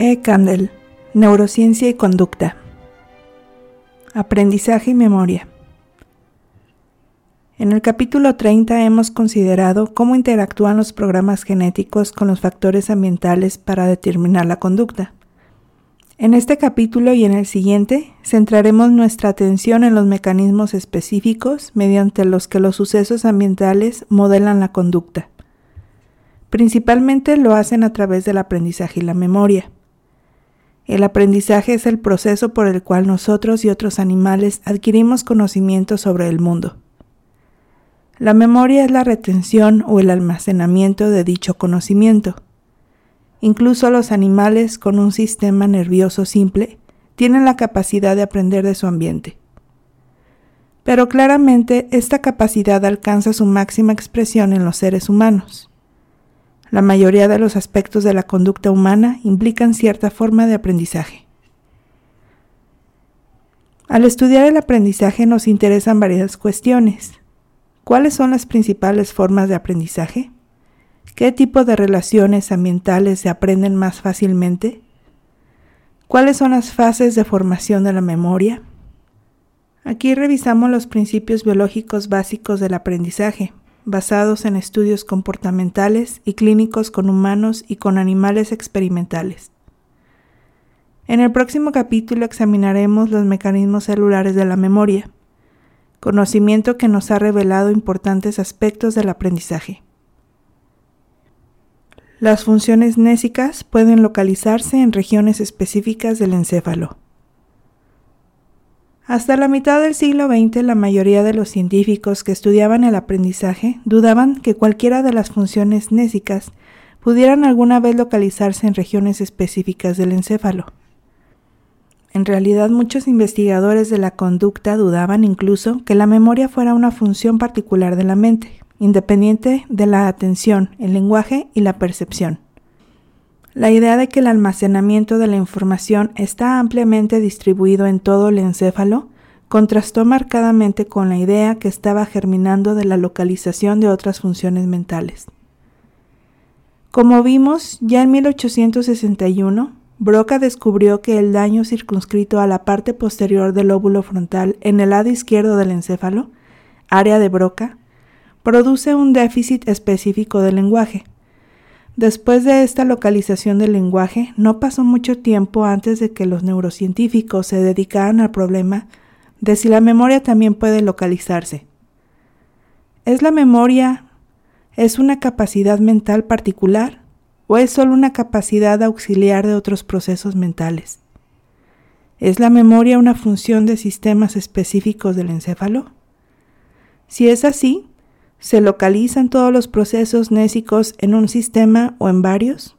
E. Candel, Neurociencia y Conducta. Aprendizaje y memoria. En el capítulo 30 hemos considerado cómo interactúan los programas genéticos con los factores ambientales para determinar la conducta. En este capítulo y en el siguiente centraremos nuestra atención en los mecanismos específicos mediante los que los sucesos ambientales modelan la conducta. Principalmente lo hacen a través del aprendizaje y la memoria. El aprendizaje es el proceso por el cual nosotros y otros animales adquirimos conocimiento sobre el mundo. La memoria es la retención o el almacenamiento de dicho conocimiento. Incluso los animales con un sistema nervioso simple tienen la capacidad de aprender de su ambiente. Pero claramente esta capacidad alcanza su máxima expresión en los seres humanos. La mayoría de los aspectos de la conducta humana implican cierta forma de aprendizaje. Al estudiar el aprendizaje nos interesan varias cuestiones. ¿Cuáles son las principales formas de aprendizaje? ¿Qué tipo de relaciones ambientales se aprenden más fácilmente? ¿Cuáles son las fases de formación de la memoria? Aquí revisamos los principios biológicos básicos del aprendizaje, basados en estudios comportamentales y clínicos con humanos y con animales experimentales. En el próximo capítulo examinaremos los mecanismos celulares de la memoria, conocimiento que nos ha revelado importantes aspectos del aprendizaje. Las funciones nésicas pueden localizarse en regiones específicas del encéfalo. Hasta la mitad del siglo XX la mayoría de los científicos que estudiaban el aprendizaje dudaban que cualquiera de las funciones nésicas pudieran alguna vez localizarse en regiones específicas del encéfalo. En realidad muchos investigadores de la conducta dudaban incluso que la memoria fuera una función particular de la mente, independiente de la atención, el lenguaje y la percepción. La idea de que el almacenamiento de la información está ampliamente distribuido en todo el encéfalo contrastó marcadamente con la idea que estaba germinando de la localización de otras funciones mentales. Como vimos, ya en 1861, Broca descubrió que el daño circunscrito a la parte posterior del lóbulo frontal en el lado izquierdo del encéfalo, área de Broca, produce un déficit específico del lenguaje, Después de esta localización del lenguaje, no pasó mucho tiempo antes de que los neurocientíficos se dedicaran al problema de si la memoria también puede localizarse. ¿Es la memoria es una capacidad mental particular o es solo una capacidad auxiliar de otros procesos mentales? ¿Es la memoria una función de sistemas específicos del encéfalo? Si es así, ¿Se localizan todos los procesos nésicos en un sistema o en varios?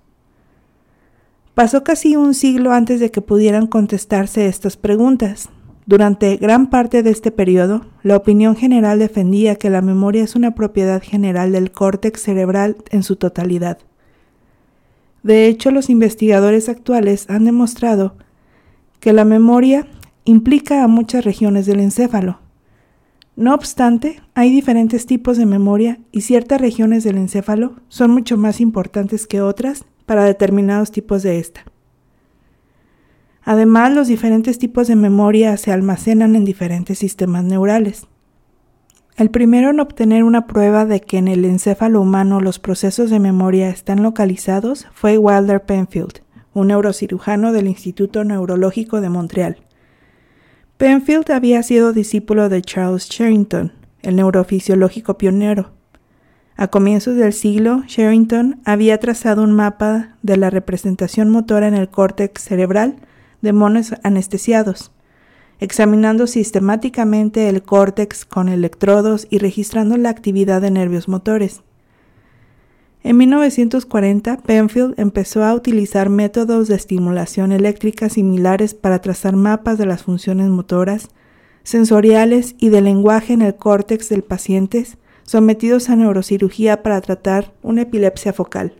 Pasó casi un siglo antes de que pudieran contestarse estas preguntas. Durante gran parte de este periodo, la opinión general defendía que la memoria es una propiedad general del córtex cerebral en su totalidad. De hecho, los investigadores actuales han demostrado que la memoria implica a muchas regiones del encéfalo, no obstante, hay diferentes tipos de memoria y ciertas regiones del encéfalo son mucho más importantes que otras para determinados tipos de esta. Además, los diferentes tipos de memoria se almacenan en diferentes sistemas neurales. El primero en obtener una prueba de que en el encéfalo humano los procesos de memoria están localizados fue Wilder Penfield, un neurocirujano del Instituto Neurológico de Montreal. Penfield había sido discípulo de Charles Sherrington, el neurofisiológico pionero. A comienzos del siglo, Sherrington había trazado un mapa de la representación motora en el córtex cerebral de monos anestesiados, examinando sistemáticamente el córtex con electrodos y registrando la actividad de nervios motores. En 1940, Penfield empezó a utilizar métodos de estimulación eléctrica similares para trazar mapas de las funciones motoras, sensoriales y de lenguaje en el córtex del paciente sometidos a neurocirugía para tratar una epilepsia focal.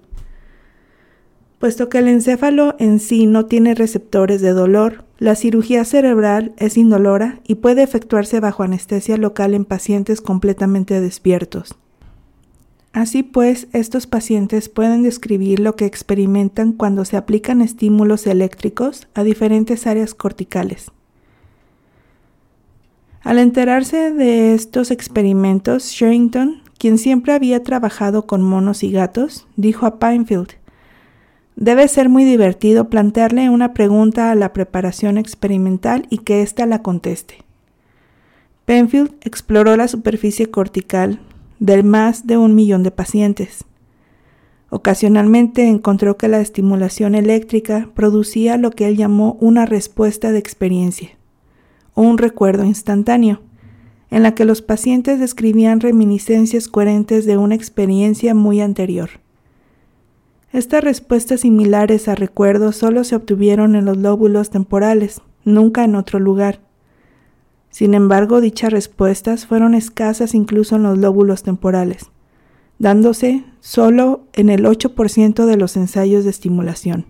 Puesto que el encéfalo en sí no tiene receptores de dolor, la cirugía cerebral es indolora y puede efectuarse bajo anestesia local en pacientes completamente despiertos. Así pues, estos pacientes pueden describir lo que experimentan cuando se aplican estímulos eléctricos a diferentes áreas corticales. Al enterarse de estos experimentos, Sherrington, quien siempre había trabajado con monos y gatos, dijo a Pinefield, Debe ser muy divertido plantearle una pregunta a la preparación experimental y que ésta la conteste. Penfield exploró la superficie cortical de más de un millón de pacientes. Ocasionalmente encontró que la estimulación eléctrica producía lo que él llamó una respuesta de experiencia, o un recuerdo instantáneo, en la que los pacientes describían reminiscencias coherentes de una experiencia muy anterior. Estas respuestas similares a recuerdos solo se obtuvieron en los lóbulos temporales, nunca en otro lugar. Sin embargo, dichas respuestas fueron escasas incluso en los lóbulos temporales, dándose solo en el 8% de los ensayos de estimulación.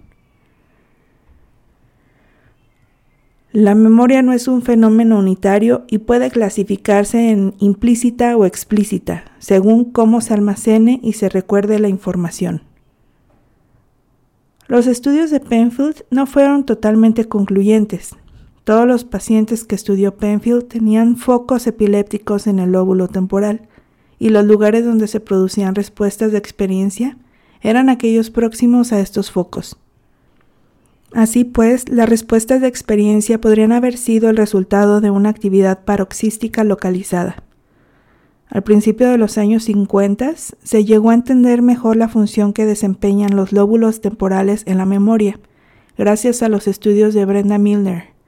La memoria no es un fenómeno unitario y puede clasificarse en implícita o explícita, según cómo se almacene y se recuerde la información. Los estudios de Penfield no fueron totalmente concluyentes. Todos los pacientes que estudió Penfield tenían focos epilépticos en el lóbulo temporal y los lugares donde se producían respuestas de experiencia eran aquellos próximos a estos focos. Así pues, las respuestas de experiencia podrían haber sido el resultado de una actividad paroxística localizada. Al principio de los años 50 se llegó a entender mejor la función que desempeñan los lóbulos temporales en la memoria, gracias a los estudios de Brenda Milner,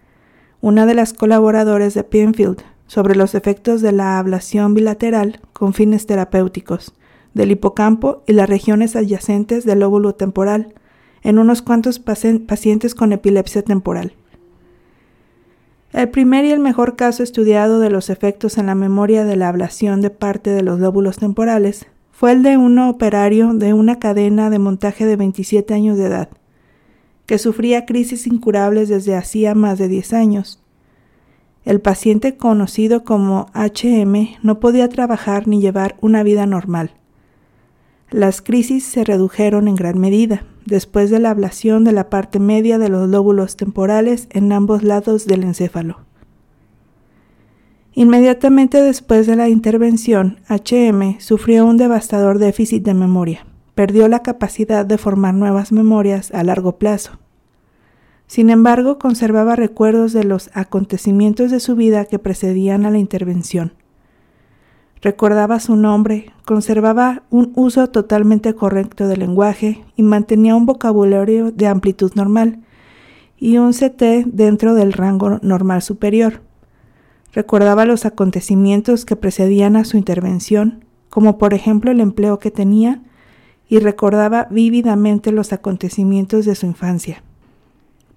una de las colaboradoras de Penfield, sobre los efectos de la ablación bilateral con fines terapéuticos del hipocampo y las regiones adyacentes del lóbulo temporal en unos cuantos pacientes con epilepsia temporal. El primer y el mejor caso estudiado de los efectos en la memoria de la ablación de parte de los lóbulos temporales fue el de un operario de una cadena de montaje de 27 años de edad, que sufría crisis incurables desde hacía más de 10 años. El paciente conocido como HM no podía trabajar ni llevar una vida normal. Las crisis se redujeron en gran medida después de la ablación de la parte media de los lóbulos temporales en ambos lados del encéfalo. Inmediatamente después de la intervención, HM sufrió un devastador déficit de memoria. Perdió la capacidad de formar nuevas memorias a largo plazo. Sin embargo, conservaba recuerdos de los acontecimientos de su vida que precedían a la intervención. Recordaba su nombre, conservaba un uso totalmente correcto del lenguaje y mantenía un vocabulario de amplitud normal y un CT dentro del rango normal superior. Recordaba los acontecimientos que precedían a su intervención, como por ejemplo el empleo que tenía, y recordaba vívidamente los acontecimientos de su infancia.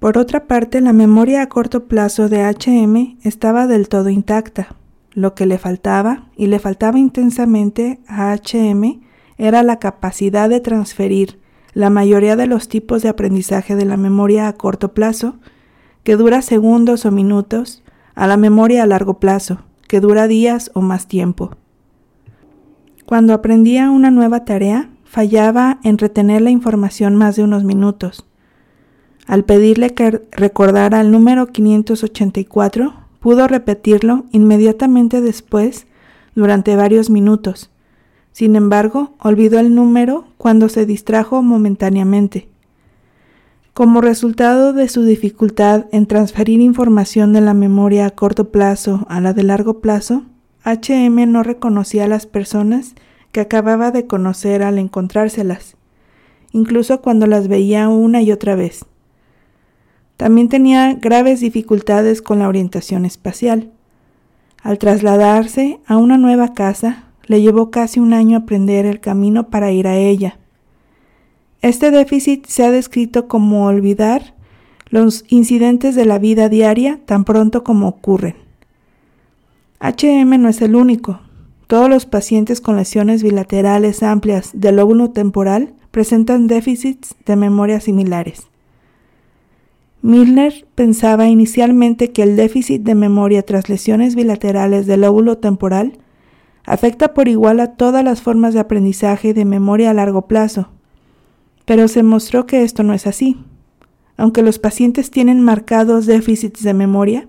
Por otra parte, la memoria a corto plazo de HM estaba del todo intacta, lo que le faltaba, y le faltaba intensamente a HM, era la capacidad de transferir la mayoría de los tipos de aprendizaje de la memoria a corto plazo, que dura segundos o minutos, a la memoria a largo plazo, que dura días o más tiempo. Cuando aprendía una nueva tarea, fallaba en retener la información más de unos minutos. Al pedirle que recordara el número 584, Pudo repetirlo inmediatamente después durante varios minutos. Sin embargo, olvidó el número cuando se distrajo momentáneamente. Como resultado de su dificultad en transferir información de la memoria a corto plazo a la de largo plazo, HM no reconocía a las personas que acababa de conocer al encontrárselas, incluso cuando las veía una y otra vez. También tenía graves dificultades con la orientación espacial. Al trasladarse a una nueva casa, le llevó casi un año aprender el camino para ir a ella. Este déficit se ha descrito como olvidar los incidentes de la vida diaria tan pronto como ocurren. HM no es el único. Todos los pacientes con lesiones bilaterales amplias del lóbulo temporal presentan déficits de memoria similares. Milner pensaba inicialmente que el déficit de memoria tras lesiones bilaterales del lóbulo temporal afecta por igual a todas las formas de aprendizaje de memoria a largo plazo, pero se mostró que esto no es así. Aunque los pacientes tienen marcados déficits de memoria,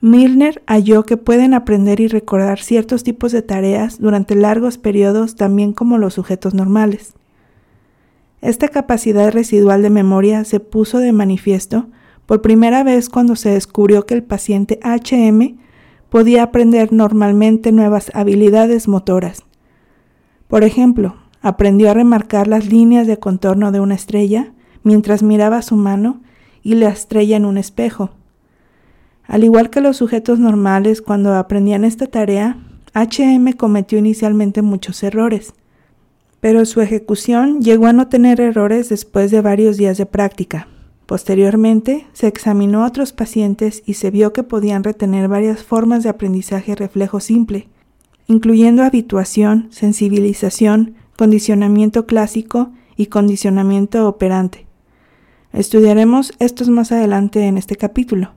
Milner halló que pueden aprender y recordar ciertos tipos de tareas durante largos periodos también como los sujetos normales. Esta capacidad residual de memoria se puso de manifiesto por primera vez cuando se descubrió que el paciente HM podía aprender normalmente nuevas habilidades motoras. Por ejemplo, aprendió a remarcar las líneas de contorno de una estrella mientras miraba su mano y la estrella en un espejo. Al igual que los sujetos normales cuando aprendían esta tarea, HM cometió inicialmente muchos errores, pero su ejecución llegó a no tener errores después de varios días de práctica. Posteriormente, se examinó a otros pacientes y se vio que podían retener varias formas de aprendizaje reflejo simple, incluyendo habituación, sensibilización, condicionamiento clásico y condicionamiento operante. Estudiaremos estos más adelante en este capítulo.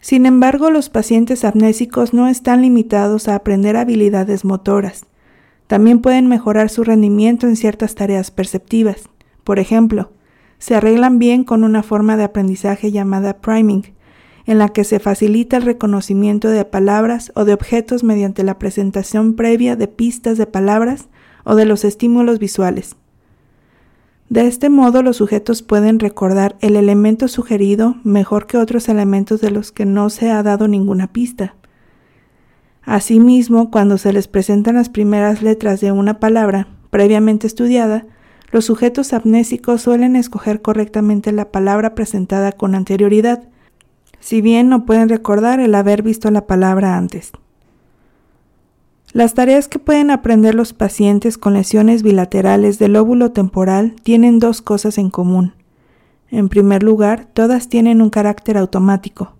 Sin embargo, los pacientes amnésicos no están limitados a aprender habilidades motoras. También pueden mejorar su rendimiento en ciertas tareas perceptivas. Por ejemplo, se arreglan bien con una forma de aprendizaje llamada priming, en la que se facilita el reconocimiento de palabras o de objetos mediante la presentación previa de pistas de palabras o de los estímulos visuales. De este modo los sujetos pueden recordar el elemento sugerido mejor que otros elementos de los que no se ha dado ninguna pista. Asimismo, cuando se les presentan las primeras letras de una palabra previamente estudiada, los sujetos amnésicos suelen escoger correctamente la palabra presentada con anterioridad, si bien no pueden recordar el haber visto la palabra antes. Las tareas que pueden aprender los pacientes con lesiones bilaterales del lóbulo temporal tienen dos cosas en común. En primer lugar, todas tienen un carácter automático.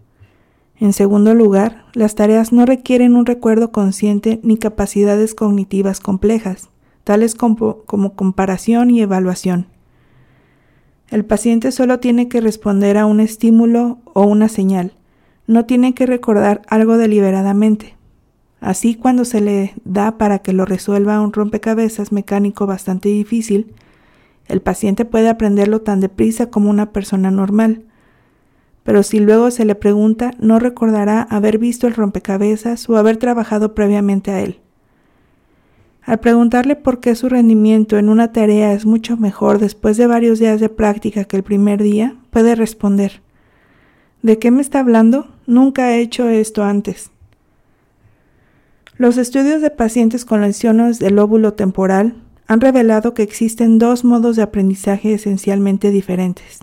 En segundo lugar, las tareas no requieren un recuerdo consciente ni capacidades cognitivas complejas tales como, comparación y evaluación. El paciente solo tiene que responder a un estímulo o una señal, no tiene que recordar algo deliberadamente. Así cuando se le da para que lo resuelva un rompecabezas mecánico bastante difícil, el paciente puede aprenderlo tan deprisa como una persona normal. Pero si luego se le pregunta, no recordará haber visto el rompecabezas o haber trabajado previamente a él. Al preguntarle por qué su rendimiento en una tarea es mucho mejor después de varios días de práctica que el primer día, puede responder, ¿De qué me está hablando? Nunca he hecho esto antes. Los estudios de pacientes con lesiones del lóbulo temporal han revelado que existen dos modos de aprendizaje esencialmente diferentes,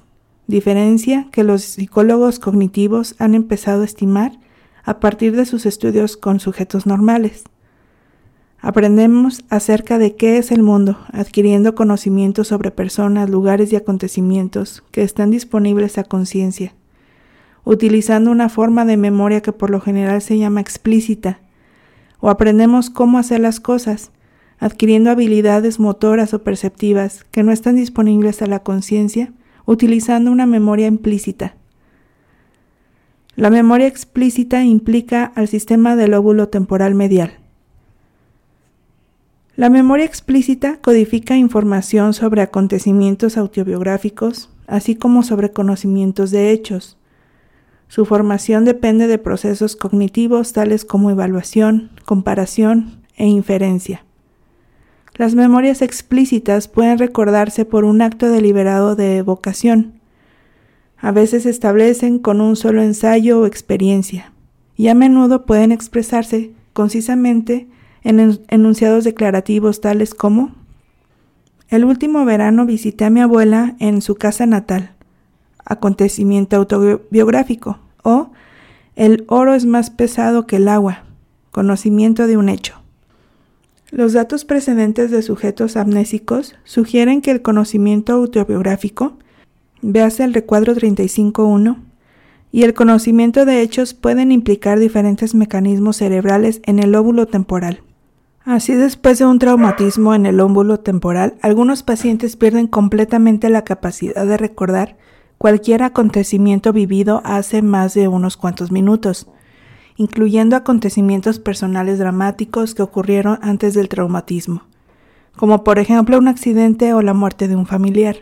diferencia que los psicólogos cognitivos han empezado a estimar a partir de sus estudios con sujetos normales. Aprendemos acerca de qué es el mundo, adquiriendo conocimientos sobre personas, lugares y acontecimientos que están disponibles a conciencia, utilizando una forma de memoria que por lo general se llama explícita, o aprendemos cómo hacer las cosas, adquiriendo habilidades motoras o perceptivas que no están disponibles a la conciencia, utilizando una memoria implícita. La memoria explícita implica al sistema del lóbulo temporal medial la memoria explícita codifica información sobre acontecimientos autobiográficos, así como sobre conocimientos de hechos. Su formación depende de procesos cognitivos tales como evaluación, comparación e inferencia. Las memorias explícitas pueden recordarse por un acto deliberado de evocación. A veces se establecen con un solo ensayo o experiencia, y a menudo pueden expresarse concisamente en enunciados declarativos tales como El último verano visité a mi abuela en su casa natal, acontecimiento autobiográfico, o El oro es más pesado que el agua, conocimiento de un hecho. Los datos precedentes de sujetos amnésicos sugieren que el conocimiento autobiográfico, véase el recuadro 35.1, y el conocimiento de hechos pueden implicar diferentes mecanismos cerebrales en el lóbulo temporal. Así después de un traumatismo en el ómbulo temporal, algunos pacientes pierden completamente la capacidad de recordar cualquier acontecimiento vivido hace más de unos cuantos minutos, incluyendo acontecimientos personales dramáticos que ocurrieron antes del traumatismo, como por ejemplo un accidente o la muerte de un familiar.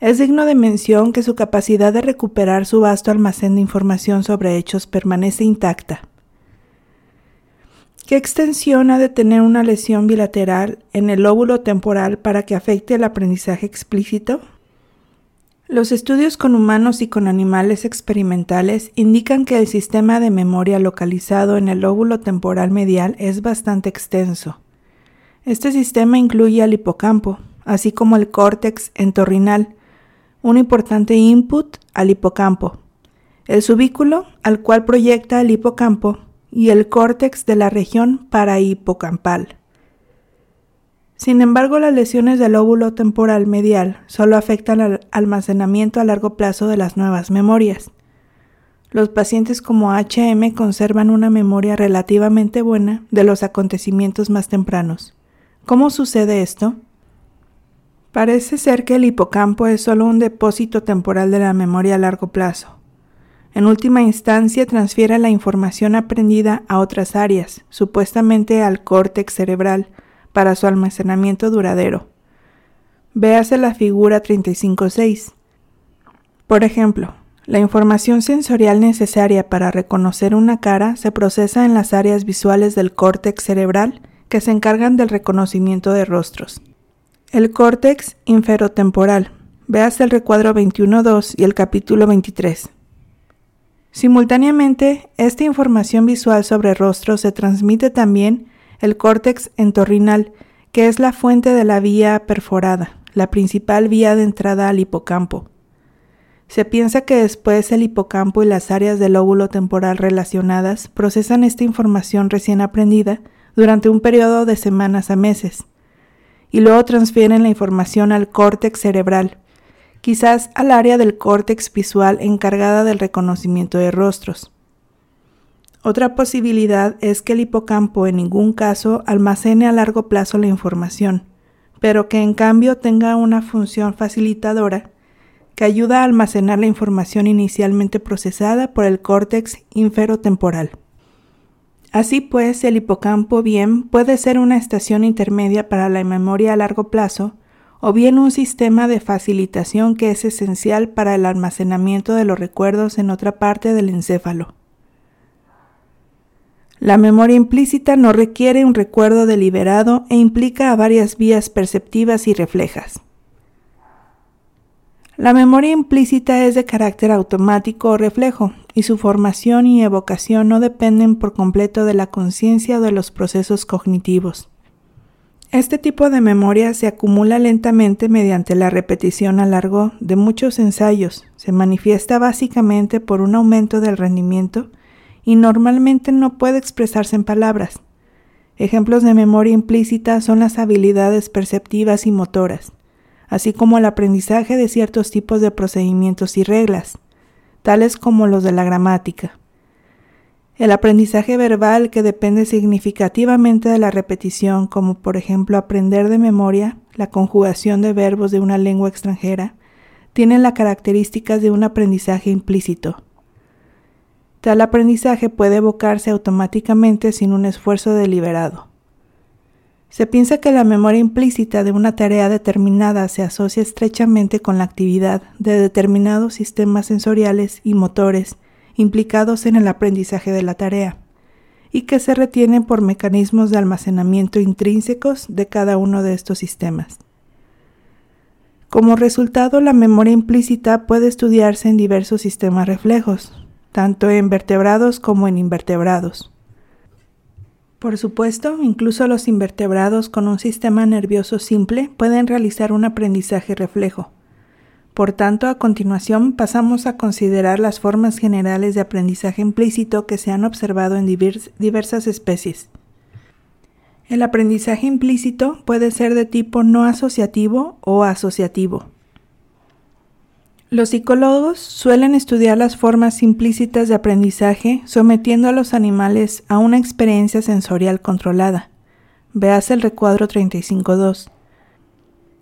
Es digno de mención que su capacidad de recuperar su vasto almacén de información sobre hechos permanece intacta. ¿Qué extensión ha de tener una lesión bilateral en el lóbulo temporal para que afecte el aprendizaje explícito? Los estudios con humanos y con animales experimentales indican que el sistema de memoria localizado en el lóbulo temporal medial es bastante extenso. Este sistema incluye al hipocampo, así como el córtex entorrinal, un importante input al hipocampo, el subículo al cual proyecta el hipocampo y el córtex de la región parahipocampal. Sin embargo, las lesiones del óvulo temporal medial solo afectan al almacenamiento a largo plazo de las nuevas memorias. Los pacientes como HM conservan una memoria relativamente buena de los acontecimientos más tempranos. ¿Cómo sucede esto? Parece ser que el hipocampo es solo un depósito temporal de la memoria a largo plazo. En última instancia transfiere la información aprendida a otras áreas, supuestamente al córtex cerebral, para su almacenamiento duradero. Véase la figura 35.6. Por ejemplo, la información sensorial necesaria para reconocer una cara se procesa en las áreas visuales del córtex cerebral que se encargan del reconocimiento de rostros. El córtex inferotemporal. Veas el recuadro 21.2 y el capítulo 23. Simultáneamente, esta información visual sobre rostros se transmite también el córtex entorrinal, que es la fuente de la vía perforada, la principal vía de entrada al hipocampo. Se piensa que después el hipocampo y las áreas del óvulo temporal relacionadas procesan esta información recién aprendida durante un periodo de semanas a meses y luego transfieren la información al córtex cerebral, quizás al área del córtex visual encargada del reconocimiento de rostros. Otra posibilidad es que el hipocampo en ningún caso almacene a largo plazo la información, pero que en cambio tenga una función facilitadora que ayuda a almacenar la información inicialmente procesada por el córtex inferotemporal. Así pues, el hipocampo bien puede ser una estación intermedia para la memoria a largo plazo, o bien un sistema de facilitación que es esencial para el almacenamiento de los recuerdos en otra parte del encéfalo. La memoria implícita no requiere un recuerdo deliberado e implica a varias vías perceptivas y reflejas. La memoria implícita es de carácter automático o reflejo, y su formación y evocación no dependen por completo de la conciencia o de los procesos cognitivos. Este tipo de memoria se acumula lentamente mediante la repetición a largo de muchos ensayos, se manifiesta básicamente por un aumento del rendimiento y normalmente no puede expresarse en palabras. Ejemplos de memoria implícita son las habilidades perceptivas y motoras así como el aprendizaje de ciertos tipos de procedimientos y reglas, tales como los de la gramática. El aprendizaje verbal que depende significativamente de la repetición, como por ejemplo aprender de memoria la conjugación de verbos de una lengua extranjera, tiene las características de un aprendizaje implícito. Tal aprendizaje puede evocarse automáticamente sin un esfuerzo deliberado. Se piensa que la memoria implícita de una tarea determinada se asocia estrechamente con la actividad de determinados sistemas sensoriales y motores implicados en el aprendizaje de la tarea, y que se retienen por mecanismos de almacenamiento intrínsecos de cada uno de estos sistemas. Como resultado, la memoria implícita puede estudiarse en diversos sistemas reflejos, tanto en vertebrados como en invertebrados. Por supuesto, incluso los invertebrados con un sistema nervioso simple pueden realizar un aprendizaje reflejo. Por tanto, a continuación pasamos a considerar las formas generales de aprendizaje implícito que se han observado en diversas especies. El aprendizaje implícito puede ser de tipo no asociativo o asociativo. Los psicólogos suelen estudiar las formas implícitas de aprendizaje sometiendo a los animales a una experiencia sensorial controlada, Veas el recuadro 35.2.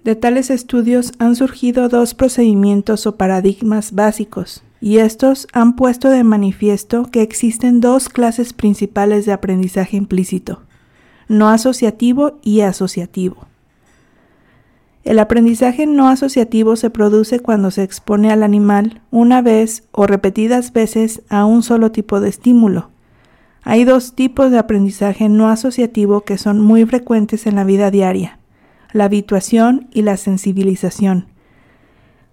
De tales estudios han surgido dos procedimientos o paradigmas básicos, y estos han puesto de manifiesto que existen dos clases principales de aprendizaje implícito, no asociativo y asociativo. El aprendizaje no asociativo se produce cuando se expone al animal una vez o repetidas veces a un solo tipo de estímulo. Hay dos tipos de aprendizaje no asociativo que son muy frecuentes en la vida diaria, la habituación y la sensibilización.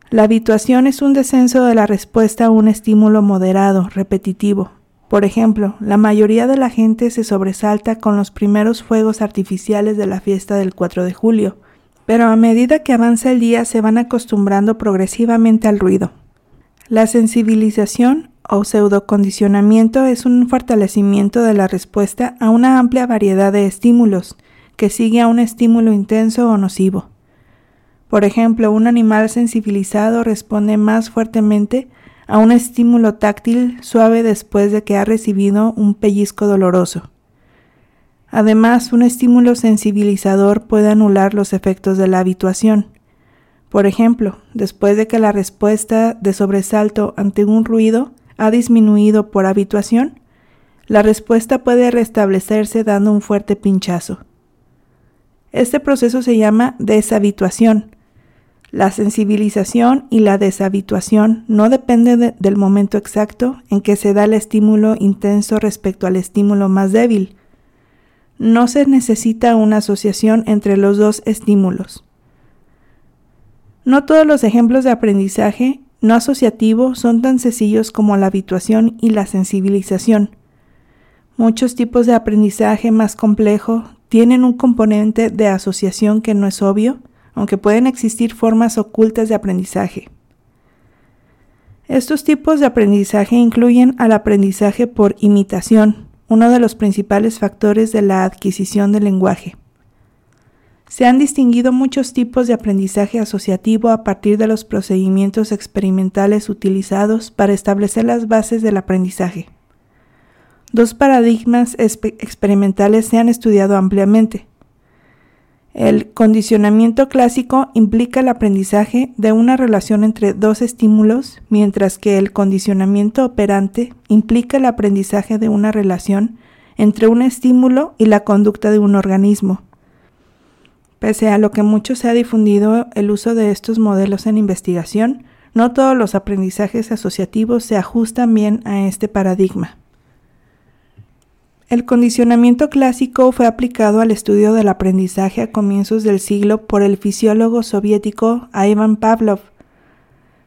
La habituación es un descenso de la respuesta a un estímulo moderado, repetitivo. Por ejemplo, la mayoría de la gente se sobresalta con los primeros fuegos artificiales de la fiesta del 4 de julio, pero a medida que avanza el día se van acostumbrando progresivamente al ruido. La sensibilización o pseudocondicionamiento es un fortalecimiento de la respuesta a una amplia variedad de estímulos que sigue a un estímulo intenso o nocivo. Por ejemplo, un animal sensibilizado responde más fuertemente a un estímulo táctil suave después de que ha recibido un pellizco doloroso. Además, un estímulo sensibilizador puede anular los efectos de la habituación. Por ejemplo, después de que la respuesta de sobresalto ante un ruido ha disminuido por habituación, la respuesta puede restablecerse dando un fuerte pinchazo. Este proceso se llama deshabituación. La sensibilización y la deshabituación no dependen del momento exacto en que se da el estímulo intenso respecto al estímulo más débil, no se necesita una asociación entre los dos estímulos. No todos los ejemplos de aprendizaje no asociativo son tan sencillos como la habituación y la sensibilización. Muchos tipos de aprendizaje más complejo tienen un componente de asociación que no es obvio, aunque pueden existir formas ocultas de aprendizaje. Estos tipos de aprendizaje incluyen al aprendizaje por imitación, uno de los principales factores de la adquisición del lenguaje. Se han distinguido muchos tipos de aprendizaje asociativo a partir de los procedimientos experimentales utilizados para establecer las bases del aprendizaje. Dos paradigmas experimentales se han estudiado ampliamente. El condicionamiento clásico implica el aprendizaje de una relación entre dos estímulos, mientras que el condicionamiento operante implica el aprendizaje de una relación entre un estímulo y la conducta de un organismo. Pese a lo que mucho se ha difundido el uso de estos modelos en investigación, no todos los aprendizajes asociativos se ajustan bien a este paradigma. El condicionamiento clásico fue aplicado al estudio del aprendizaje a comienzos del siglo por el fisiólogo soviético Ivan Pavlov.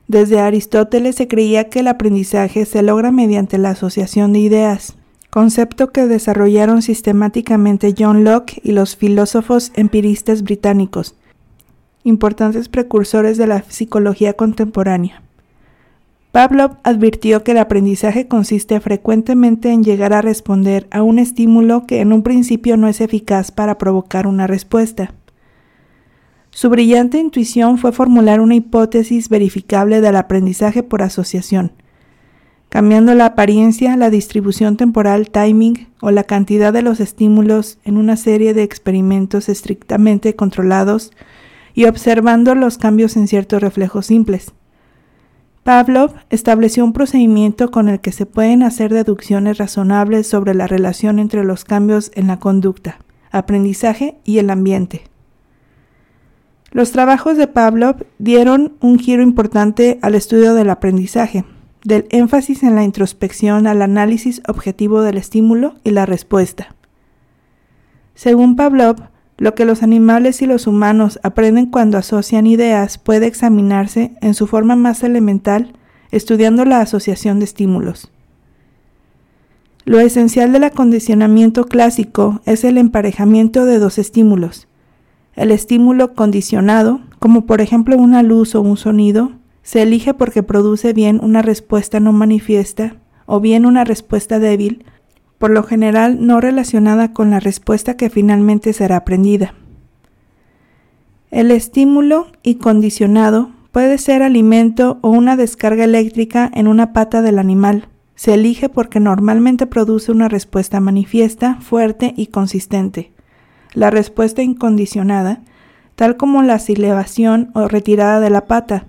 Desde Aristóteles se creía que el aprendizaje se logra mediante la asociación de ideas, concepto que desarrollaron sistemáticamente John Locke y los filósofos empiristas británicos, importantes precursores de la psicología contemporánea. Pavlov advirtió que el aprendizaje consiste frecuentemente en llegar a responder a un estímulo que en un principio no es eficaz para provocar una respuesta. Su brillante intuición fue formular una hipótesis verificable del aprendizaje por asociación, cambiando la apariencia, la distribución temporal, timing o la cantidad de los estímulos en una serie de experimentos estrictamente controlados y observando los cambios en ciertos reflejos simples. Pavlov estableció un procedimiento con el que se pueden hacer deducciones razonables sobre la relación entre los cambios en la conducta, aprendizaje y el ambiente. Los trabajos de Pavlov dieron un giro importante al estudio del aprendizaje, del énfasis en la introspección al análisis objetivo del estímulo y la respuesta. Según Pavlov, lo que los animales y los humanos aprenden cuando asocian ideas puede examinarse en su forma más elemental estudiando la asociación de estímulos. Lo esencial del acondicionamiento clásico es el emparejamiento de dos estímulos. El estímulo condicionado, como por ejemplo una luz o un sonido, se elige porque produce bien una respuesta no manifiesta o bien una respuesta débil por lo general no relacionada con la respuesta que finalmente será aprendida. El estímulo y condicionado puede ser alimento o una descarga eléctrica en una pata del animal. Se elige porque normalmente produce una respuesta manifiesta, fuerte y consistente. la respuesta incondicionada, tal como la silevación o retirada de la pata.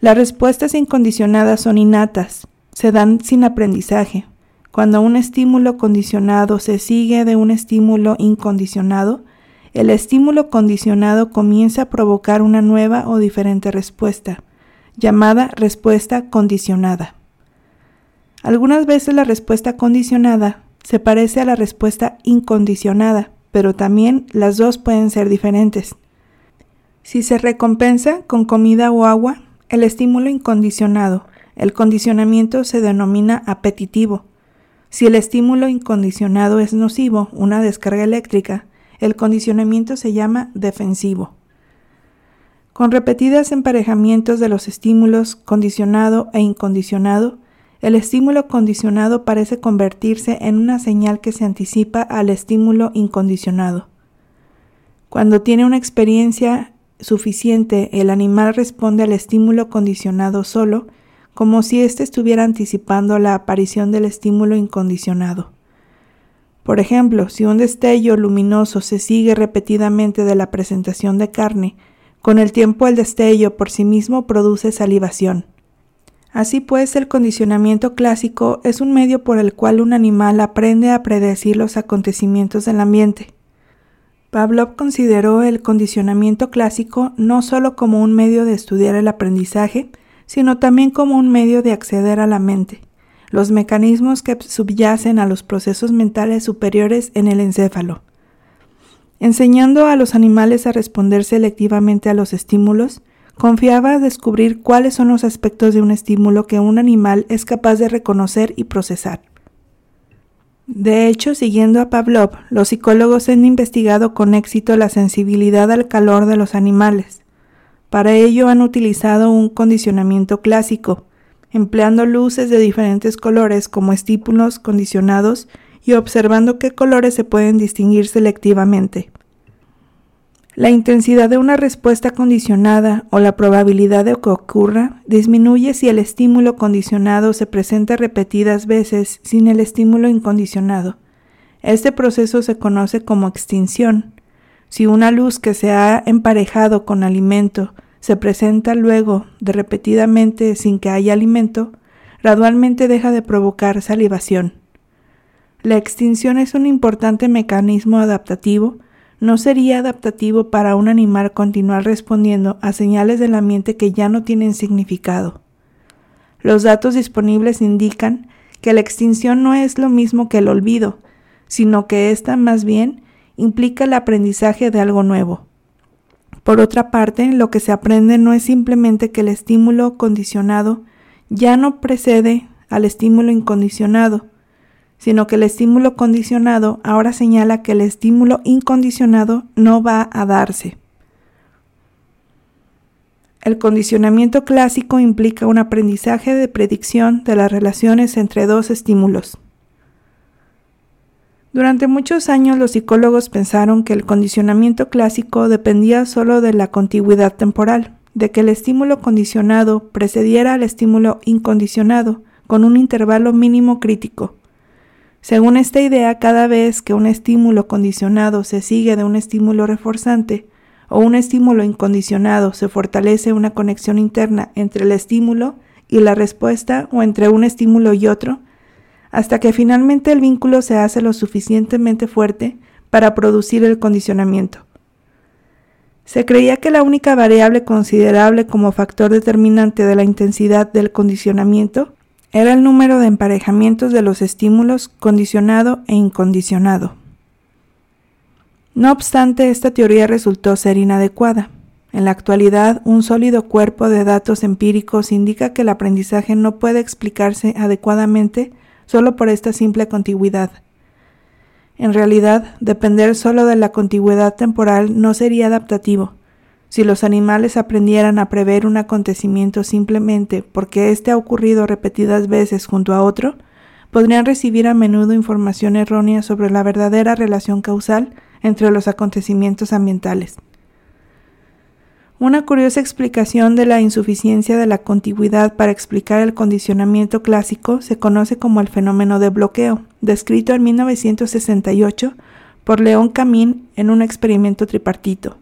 Las respuestas incondicionadas son innatas, se dan sin aprendizaje. Cuando un estímulo condicionado se sigue de un estímulo incondicionado, el estímulo condicionado comienza a provocar una nueva o diferente respuesta, llamada respuesta condicionada. Algunas veces la respuesta condicionada se parece a la respuesta incondicionada, pero también las dos pueden ser diferentes. Si se recompensa con comida o agua, el estímulo incondicionado, el condicionamiento se denomina apetitivo. Si el estímulo incondicionado es nocivo, una descarga eléctrica, el condicionamiento se llama defensivo. Con repetidas emparejamientos de los estímulos condicionado e incondicionado, el estímulo condicionado parece convertirse en una señal que se anticipa al estímulo incondicionado. Cuando tiene una experiencia suficiente, el animal responde al estímulo condicionado solo, como si éste estuviera anticipando la aparición del estímulo incondicionado. Por ejemplo, si un destello luminoso se sigue repetidamente de la presentación de carne, con el tiempo el destello por sí mismo produce salivación. Así pues, el condicionamiento clásico es un medio por el cual un animal aprende a predecir los acontecimientos del ambiente. Pavlov consideró el condicionamiento clásico no solo como un medio de estudiar el aprendizaje, sino también como un medio de acceder a la mente, los mecanismos que subyacen a los procesos mentales superiores en el encéfalo. Enseñando a los animales a responder selectivamente a los estímulos, Confiaba descubrir cuáles son los aspectos de un estímulo que un animal es capaz de reconocer y procesar. De hecho, siguiendo a Pavlov, los psicólogos han investigado con éxito la sensibilidad al calor de los animales. Para ello han utilizado un condicionamiento clásico, empleando luces de diferentes colores como estímulos condicionados y observando qué colores se pueden distinguir selectivamente. La intensidad de una respuesta condicionada o la probabilidad de que ocurra disminuye si el estímulo condicionado se presenta repetidas veces sin el estímulo incondicionado. Este proceso se conoce como extinción. Si una luz que se ha emparejado con alimento se presenta luego de repetidamente sin que haya alimento, gradualmente deja de provocar salivación. La extinción es un importante mecanismo adaptativo ¿No sería adaptativo para un animal continuar respondiendo a señales del ambiente que ya no tienen significado? Los datos disponibles indican que la extinción no es lo mismo que el olvido, sino que ésta más bien implica el aprendizaje de algo nuevo. Por otra parte, lo que se aprende no es simplemente que el estímulo condicionado ya no precede al estímulo incondicionado, sino que el estímulo condicionado ahora señala que el estímulo incondicionado no va a darse. El condicionamiento clásico implica un aprendizaje de predicción de las relaciones entre dos estímulos. Durante muchos años los psicólogos pensaron que el condicionamiento clásico dependía solo de la contigüidad temporal, de que el estímulo condicionado precediera al estímulo incondicionado con un intervalo mínimo crítico. Según esta idea, cada vez que un estímulo condicionado se sigue de un estímulo reforzante o un estímulo incondicionado, se fortalece una conexión interna entre el estímulo y la respuesta o entre un estímulo y otro, hasta que finalmente el vínculo se hace lo suficientemente fuerte para producir el condicionamiento. Se creía que la única variable considerable como factor determinante de la intensidad del condicionamiento era el número de emparejamientos de los estímulos condicionado e incondicionado. No obstante, esta teoría resultó ser inadecuada. En la actualidad, un sólido cuerpo de datos empíricos indica que el aprendizaje no puede explicarse adecuadamente solo por esta simple contigüidad. En realidad, depender solo de la contigüidad temporal no sería adaptativo, si los animales aprendieran a prever un acontecimiento simplemente porque éste ha ocurrido repetidas veces junto a otro, podrían recibir a menudo información errónea sobre la verdadera relación causal entre los acontecimientos ambientales. Una curiosa explicación de la insuficiencia de la contigüidad para explicar el condicionamiento clásico se conoce como el fenómeno de bloqueo, descrito en 1968 por León Camín en un experimento tripartito.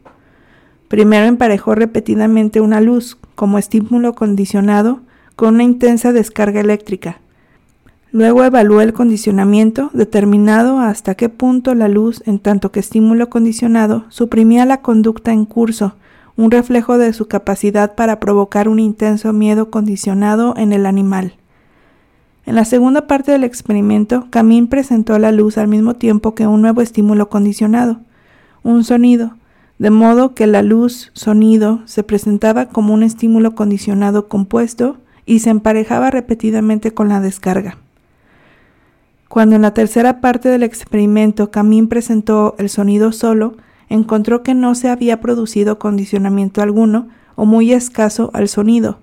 Primero emparejó repetidamente una luz como estímulo condicionado con una intensa descarga eléctrica. Luego evaluó el condicionamiento, determinado hasta qué punto la luz, en tanto que estímulo condicionado, suprimía la conducta en curso, un reflejo de su capacidad para provocar un intenso miedo condicionado en el animal. En la segunda parte del experimento, Camín presentó la luz al mismo tiempo que un nuevo estímulo condicionado, un sonido, de modo que la luz sonido se presentaba como un estímulo condicionado compuesto y se emparejaba repetidamente con la descarga. Cuando en la tercera parte del experimento Camín presentó el sonido solo, encontró que no se había producido condicionamiento alguno o muy escaso al sonido,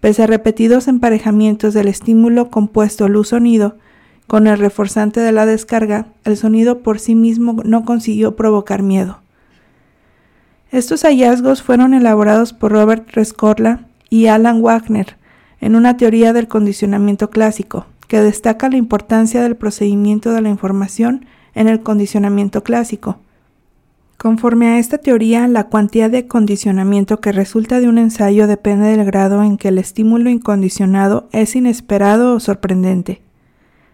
Pese a repetidos emparejamientos del estímulo compuesto luz-sonido con el reforzante de la descarga, el sonido por sí mismo no consiguió provocar miedo. Estos hallazgos fueron elaborados por Robert Rescorla y Alan Wagner en una teoría del condicionamiento clásico, que destaca la importancia del procedimiento de la información en el condicionamiento clásico. Conforme a esta teoría, la cuantía de condicionamiento que resulta de un ensayo depende del grado en que el estímulo incondicionado es inesperado o sorprendente.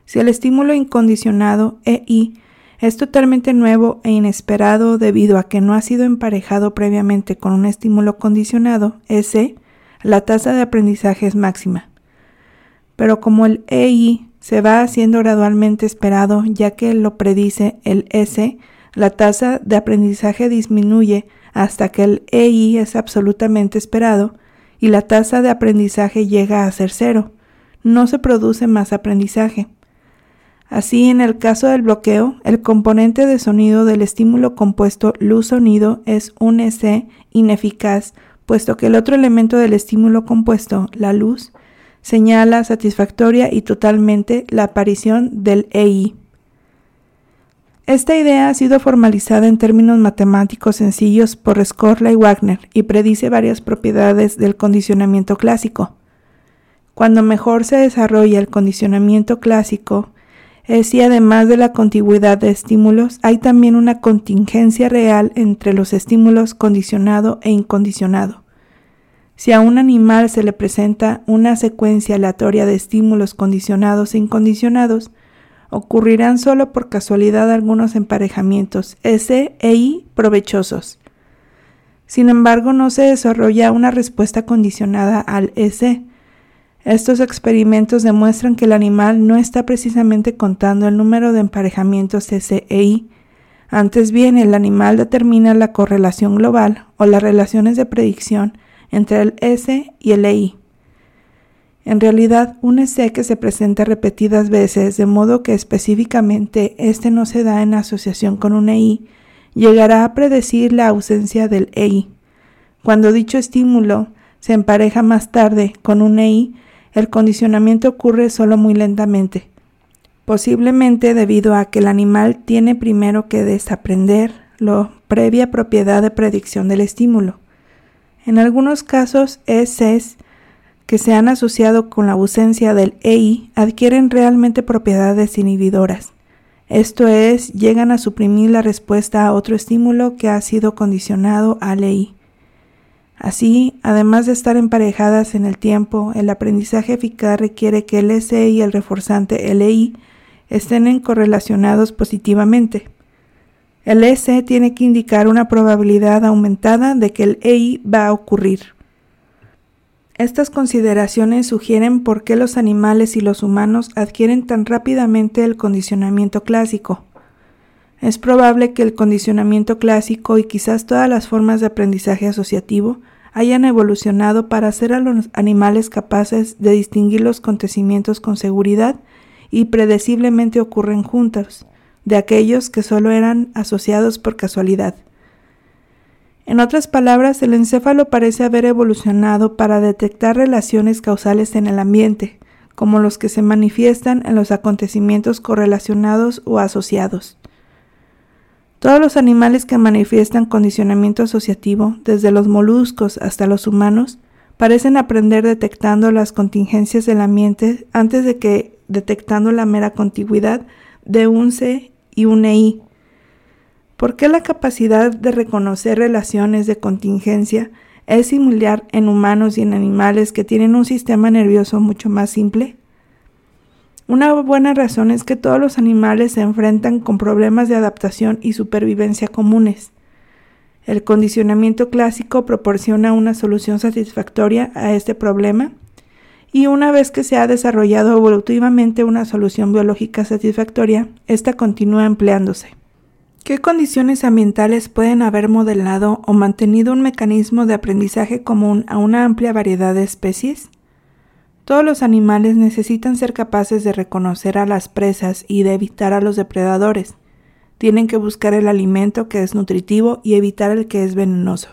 Si el estímulo incondicionado EI es totalmente nuevo e inesperado debido a que no ha sido emparejado previamente con un estímulo condicionado S, la tasa de aprendizaje es máxima. Pero como el EI se va haciendo gradualmente esperado ya que lo predice el S, la tasa de aprendizaje disminuye hasta que el EI es absolutamente esperado y la tasa de aprendizaje llega a ser cero. No se produce más aprendizaje. Así, en el caso del bloqueo, el componente de sonido del estímulo compuesto luz-sonido es un S ineficaz, puesto que el otro elemento del estímulo compuesto, la luz, señala satisfactoria y totalmente la aparición del EI. Esta idea ha sido formalizada en términos matemáticos sencillos por Skorla y Wagner y predice varias propiedades del condicionamiento clásico. Cuando mejor se desarrolla el condicionamiento clásico, es si además de la contigüidad de estímulos, hay también una contingencia real entre los estímulos condicionado e incondicionado. Si a un animal se le presenta una secuencia aleatoria de estímulos condicionados e incondicionados, ocurrirán solo por casualidad algunos emparejamientos S e I provechosos. Sin embargo, no se desarrolla una respuesta condicionada al S. Estos experimentos demuestran que el animal no está precisamente contando el número de emparejamientos S e I. Antes bien, el animal determina la correlación global o las relaciones de predicción entre el S y el EI. En realidad, un que se presenta repetidas veces, de modo que específicamente este no se da en asociación con un EI, llegará a predecir la ausencia del EI. Cuando dicho estímulo se empareja más tarde con un EI, el condicionamiento ocurre solo muy lentamente, posiblemente debido a que el animal tiene primero que desaprender la previa propiedad de predicción del estímulo. En algunos casos, ECs que se han asociado con la ausencia del EI adquieren realmente propiedades inhibidoras. Esto es, llegan a suprimir la respuesta a otro estímulo que ha sido condicionado al EI. Así, además de estar emparejadas en el tiempo, el aprendizaje eficaz requiere que el SE y el reforzante LEI estén correlacionados positivamente. El S tiene que indicar una probabilidad aumentada de que el EI va a ocurrir. Estas consideraciones sugieren por qué los animales y los humanos adquieren tan rápidamente el condicionamiento clásico. Es probable que el condicionamiento clásico y quizás todas las formas de aprendizaje asociativo hayan evolucionado para hacer a los animales capaces de distinguir los acontecimientos con seguridad y predeciblemente ocurren juntos, de aquellos que solo eran asociados por casualidad. En otras palabras, el encéfalo parece haber evolucionado para detectar relaciones causales en el ambiente, como los que se manifiestan en los acontecimientos correlacionados o asociados. Todos los animales que manifiestan condicionamiento asociativo, desde los moluscos hasta los humanos, parecen aprender detectando las contingencias del ambiente antes de que detectando la mera contigüidad de un C y un EI, ¿Por qué la capacidad de reconocer relaciones de contingencia es similar en humanos y en animales que tienen un sistema nervioso mucho más simple? Una buena razón es que todos los animales se enfrentan con problemas de adaptación y supervivencia comunes. El condicionamiento clásico proporciona una solución satisfactoria a este problema y una vez que se ha desarrollado evolutivamente una solución biológica satisfactoria, ésta continúa empleándose. ¿Qué condiciones ambientales pueden haber modelado o mantenido un mecanismo de aprendizaje común a una amplia variedad de especies? Todos los animales necesitan ser capaces de reconocer a las presas y de evitar a los depredadores. Tienen que buscar el alimento que es nutritivo y evitar el que es venenoso.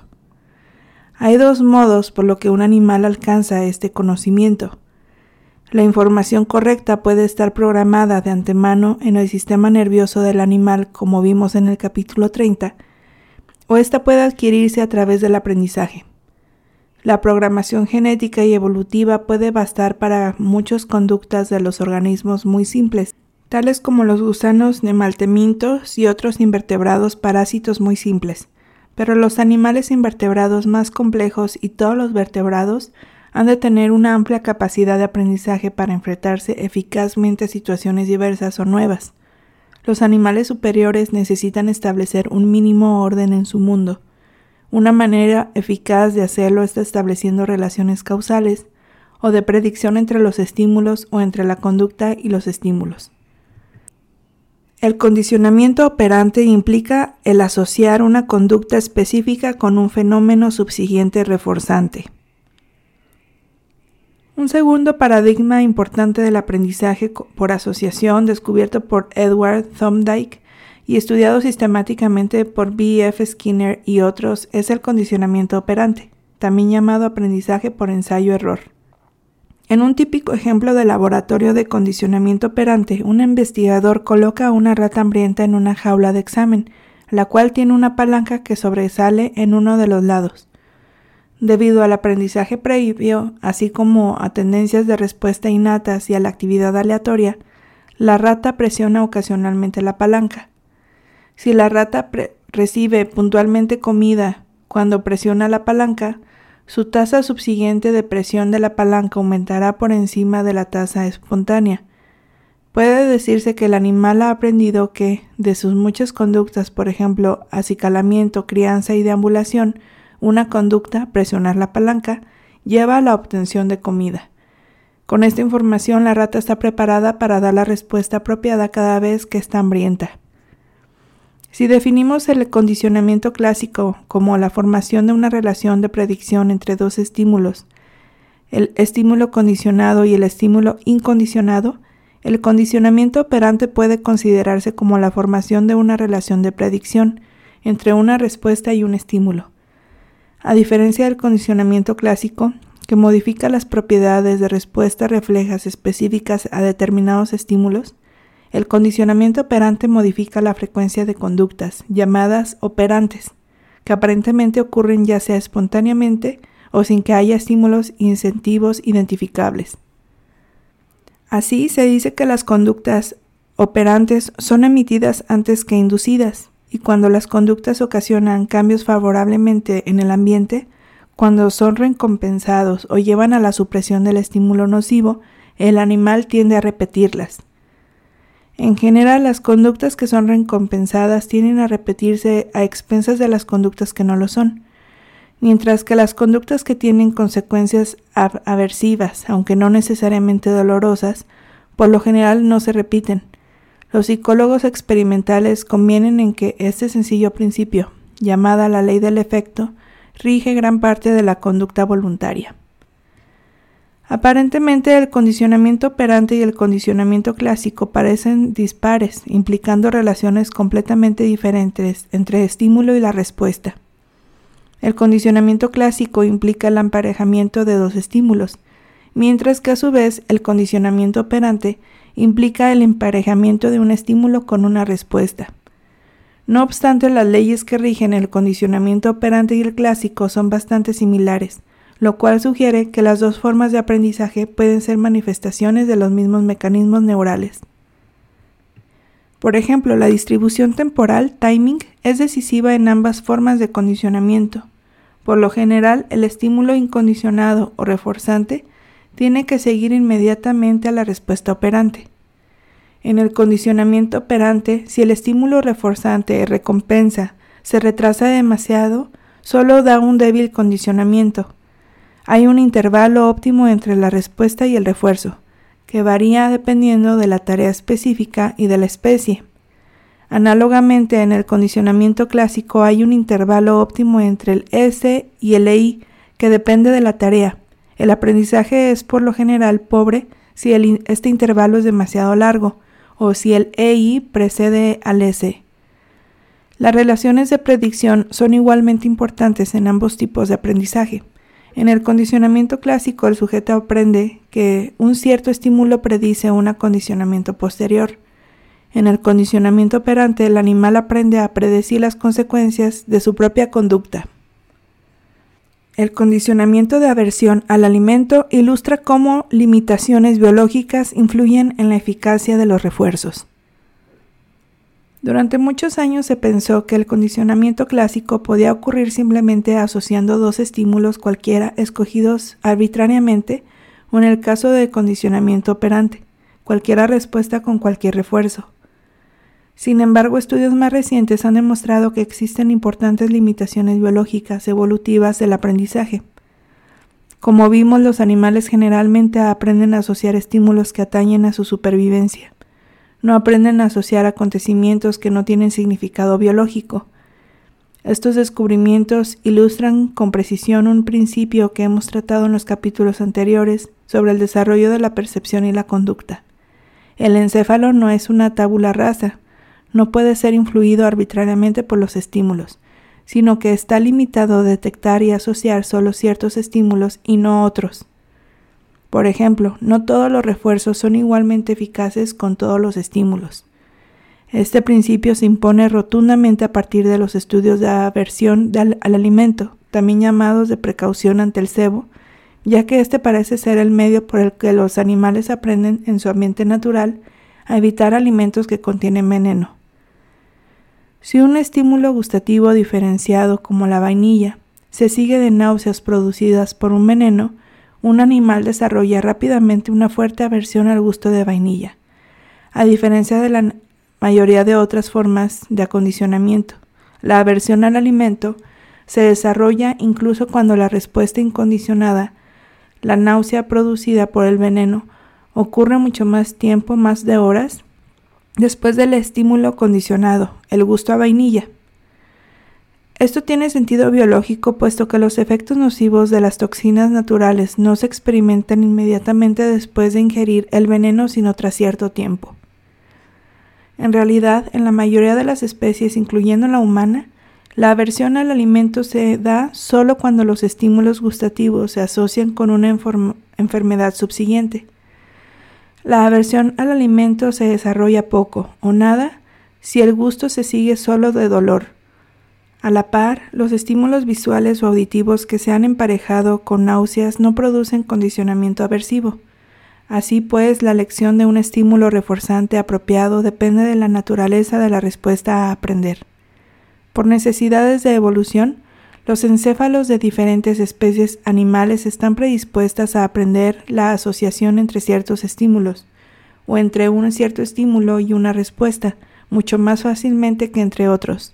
Hay dos modos por lo que un animal alcanza este conocimiento. La información correcta puede estar programada de antemano en el sistema nervioso del animal, como vimos en el capítulo 30, o esta puede adquirirse a través del aprendizaje. La programación genética y evolutiva puede bastar para muchas conductas de los organismos muy simples, tales como los gusanos nemaltemintos y otros invertebrados parásitos muy simples, pero los animales invertebrados más complejos y todos los vertebrados han de tener una amplia capacidad de aprendizaje para enfrentarse eficazmente a situaciones diversas o nuevas. Los animales superiores necesitan establecer un mínimo orden en su mundo. Una manera eficaz de hacerlo está estableciendo relaciones causales o de predicción entre los estímulos o entre la conducta y los estímulos. El condicionamiento operante implica el asociar una conducta específica con un fenómeno subsiguiente reforzante. Un segundo paradigma importante del aprendizaje por asociación, descubierto por Edward Thomdike y estudiado sistemáticamente por B. F. Skinner y otros, es el condicionamiento operante, también llamado aprendizaje por ensayo-error. En un típico ejemplo de laboratorio de condicionamiento operante, un investigador coloca a una rata hambrienta en una jaula de examen, la cual tiene una palanca que sobresale en uno de los lados. Debido al aprendizaje previo, así como a tendencias de respuesta innatas y a la actividad aleatoria, la rata presiona ocasionalmente la palanca. Si la rata recibe puntualmente comida cuando presiona la palanca, su tasa subsiguiente de presión de la palanca aumentará por encima de la tasa espontánea. Puede decirse que el animal ha aprendido que, de sus muchas conductas, por ejemplo, acicalamiento, crianza y deambulación, una conducta, presionar la palanca, lleva a la obtención de comida. Con esta información la rata está preparada para dar la respuesta apropiada cada vez que está hambrienta. Si definimos el condicionamiento clásico como la formación de una relación de predicción entre dos estímulos, el estímulo condicionado y el estímulo incondicionado, el condicionamiento operante puede considerarse como la formación de una relación de predicción entre una respuesta y un estímulo. A diferencia del condicionamiento clásico, que modifica las propiedades de respuesta reflejas específicas a determinados estímulos, el condicionamiento operante modifica la frecuencia de conductas, llamadas operantes, que aparentemente ocurren ya sea espontáneamente o sin que haya estímulos incentivos identificables. Así se dice que las conductas operantes son emitidas antes que inducidas, y cuando las conductas ocasionan cambios favorablemente en el ambiente, cuando son recompensados o llevan a la supresión del estímulo nocivo, el animal tiende a repetirlas. En general, las conductas que son recompensadas tienden a repetirse a expensas de las conductas que no lo son, mientras que las conductas que tienen consecuencias aversivas, aunque no necesariamente dolorosas, por lo general no se repiten, los psicólogos experimentales convienen en que este sencillo principio, llamada la ley del efecto, rige gran parte de la conducta voluntaria. Aparentemente el condicionamiento operante y el condicionamiento clásico parecen dispares, implicando relaciones completamente diferentes entre estímulo y la respuesta. El condicionamiento clásico implica el emparejamiento de dos estímulos, mientras que a su vez el condicionamiento operante implica el emparejamiento de un estímulo con una respuesta. No obstante, las leyes que rigen el condicionamiento operante y el clásico son bastante similares, lo cual sugiere que las dos formas de aprendizaje pueden ser manifestaciones de los mismos mecanismos neurales. Por ejemplo, la distribución temporal, timing, es decisiva en ambas formas de condicionamiento. Por lo general, el estímulo incondicionado o reforzante tiene que seguir inmediatamente a la respuesta operante. En el condicionamiento operante, si el estímulo reforzante recompensa se retrasa demasiado, solo da un débil condicionamiento. Hay un intervalo óptimo entre la respuesta y el refuerzo, que varía dependiendo de la tarea específica y de la especie. Análogamente, en el condicionamiento clásico hay un intervalo óptimo entre el S y el EI que depende de la tarea. El aprendizaje es por lo general pobre si este intervalo es demasiado largo o si el EI precede al S. Las relaciones de predicción son igualmente importantes en ambos tipos de aprendizaje. En el condicionamiento clásico el sujeto aprende que un cierto estímulo predice un acondicionamiento posterior. En el condicionamiento operante, el animal aprende a predecir las consecuencias de su propia conducta. El condicionamiento de aversión al alimento ilustra cómo limitaciones biológicas influyen en la eficacia de los refuerzos. Durante muchos años se pensó que el condicionamiento clásico podía ocurrir simplemente asociando dos estímulos cualquiera escogidos arbitrariamente o en el caso de condicionamiento operante, cualquiera respuesta con cualquier refuerzo. Sin embargo, estudios más recientes han demostrado que existen importantes limitaciones biológicas evolutivas del aprendizaje. Como vimos, los animales generalmente aprenden a asociar estímulos que atañen a su supervivencia. No aprenden a asociar acontecimientos que no tienen significado biológico. Estos descubrimientos ilustran con precisión un principio que hemos tratado en los capítulos anteriores sobre el desarrollo de la percepción y la conducta. El encéfalo no es una tabula rasa, no puede ser influido arbitrariamente por los estímulos, sino que está limitado a detectar y asociar solo ciertos estímulos y no otros. Por ejemplo, no todos los refuerzos son igualmente eficaces con todos los estímulos. Este principio se impone rotundamente a partir de los estudios de aversión al, alimento, también llamados de precaución ante el cebo, ya que este parece ser el medio por el que los animales aprenden en su ambiente natural a evitar alimentos que contienen veneno. Si un estímulo gustativo diferenciado como la vainilla se sigue de náuseas producidas por un veneno, un animal desarrolla rápidamente una fuerte aversión al gusto de vainilla, a diferencia de la mayoría de otras formas de acondicionamiento. La aversión al alimento se desarrolla incluso cuando la respuesta incondicionada, la náusea producida por el veneno, ocurre mucho más tiempo, más de horas, después del estímulo condicionado, el gusto a vainilla. Esto tiene sentido biológico puesto que los efectos nocivos de las toxinas naturales no se experimentan inmediatamente después de ingerir el veneno sino tras cierto tiempo. En realidad, en la mayoría de las especies, incluyendo la humana, la aversión al alimento se da solo cuando los estímulos gustativos se asocian con una enfermedad subsiguiente. La aversión al alimento se desarrolla poco o nada si el gusto se sigue solo de dolor. A la par, los estímulos visuales o auditivos que se han emparejado con náuseas no producen condicionamiento aversivo. Así pues, la elección de un estímulo reforzante apropiado depende de la naturaleza de la respuesta a aprender. Por necesidades de evolución, los encéfalos de diferentes especies animales están predispuestas a aprender la asociación entre ciertos estímulos, o entre un cierto estímulo y una respuesta, mucho más fácilmente que entre otros.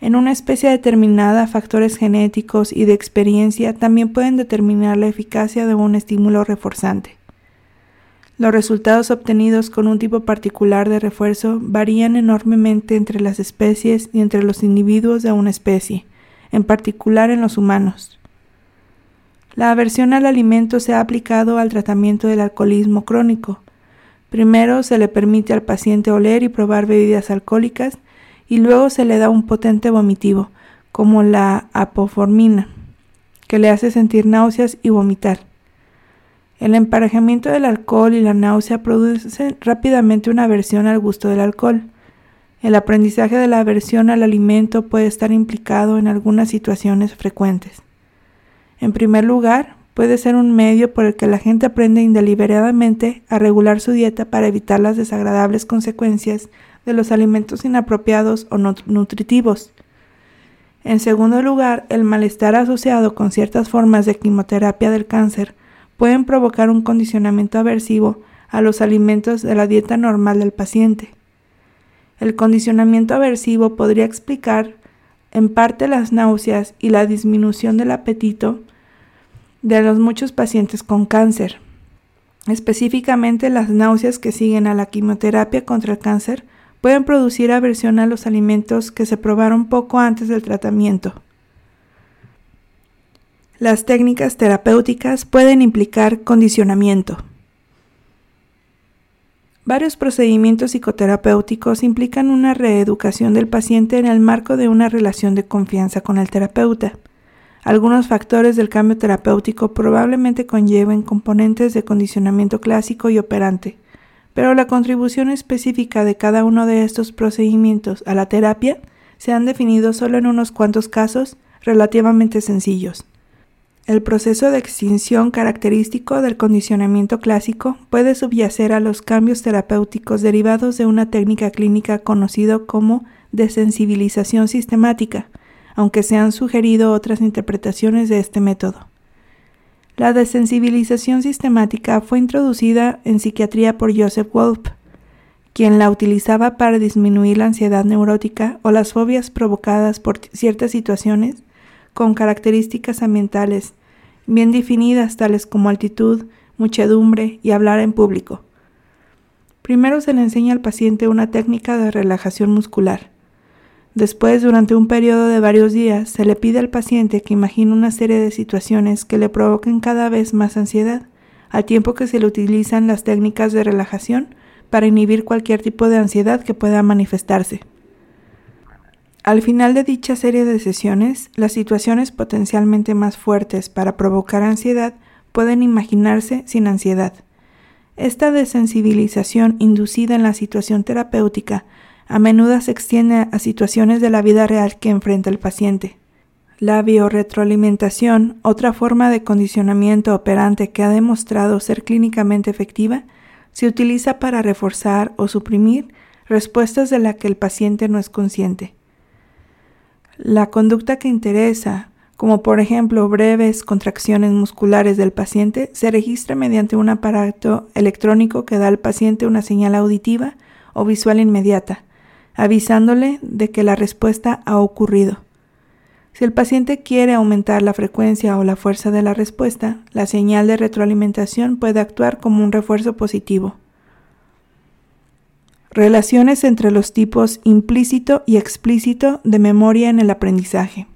En una especie determinada, factores genéticos y de experiencia también pueden determinar la eficacia de un estímulo reforzante. Los resultados obtenidos con un tipo particular de refuerzo varían enormemente entre las especies y entre los individuos de una especie en particular en los humanos. La aversión al alimento se ha aplicado al tratamiento del alcoholismo crónico. Primero se le permite al paciente oler y probar bebidas alcohólicas y luego se le da un potente vomitivo, como la apoformina, que le hace sentir náuseas y vomitar. El emparejamiento del alcohol y la náusea producen rápidamente una aversión al gusto del alcohol. El aprendizaje de la aversión al alimento puede estar implicado en algunas situaciones frecuentes. En primer lugar, puede ser un medio por el que la gente aprende indeliberadamente a regular su dieta para evitar las desagradables consecuencias de los alimentos inapropiados o no nutritivos. En segundo lugar, el malestar asociado con ciertas formas de quimioterapia del cáncer pueden provocar un condicionamiento aversivo a los alimentos de la dieta normal del paciente. El condicionamiento aversivo podría explicar en parte las náuseas y la disminución del apetito de los muchos pacientes con cáncer. Específicamente las náuseas que siguen a la quimioterapia contra el cáncer pueden producir aversión a los alimentos que se probaron poco antes del tratamiento. Las técnicas terapéuticas pueden implicar condicionamiento. Varios procedimientos psicoterapéuticos implican una reeducación del paciente en el marco de una relación de confianza con el terapeuta. Algunos factores del cambio terapéutico probablemente conlleven componentes de condicionamiento clásico y operante, pero la contribución específica de cada uno de estos procedimientos a la terapia se han definido solo en unos cuantos casos relativamente sencillos. El proceso de extinción característico del condicionamiento clásico puede subyacer a los cambios terapéuticos derivados de una técnica clínica conocido como desensibilización sistemática, aunque se han sugerido otras interpretaciones de este método. La desensibilización sistemática fue introducida en psiquiatría por Joseph Wolf, quien la utilizaba para disminuir la ansiedad neurótica o las fobias provocadas por ciertas situaciones con características ambientales bien definidas tales como altitud, muchedumbre y hablar en público. Primero se le enseña al paciente una técnica de relajación muscular. Después, durante un periodo de varios días, se le pide al paciente que imagine una serie de situaciones que le provoquen cada vez más ansiedad, al tiempo que se le utilizan las técnicas de relajación para inhibir cualquier tipo de ansiedad que pueda manifestarse. Al final de dicha serie de sesiones, las situaciones potencialmente más fuertes para provocar ansiedad pueden imaginarse sin ansiedad. Esta desensibilización inducida en la situación terapéutica a menudo se extiende a situaciones de la vida real que enfrenta el paciente. La biorretroalimentación, otra forma de condicionamiento operante que ha demostrado ser clínicamente efectiva, se utiliza para reforzar o suprimir respuestas de las que el paciente no es consciente. La conducta que interesa, como por ejemplo breves contracciones musculares del paciente, se registra mediante un aparato electrónico que da al paciente una señal auditiva o visual inmediata, avisándole de que la respuesta ha ocurrido. Si el paciente quiere aumentar la frecuencia o la fuerza de la respuesta, la señal de retroalimentación puede actuar como un refuerzo positivo. Relaciones entre los tipos implícito y explícito de memoria en el aprendizaje.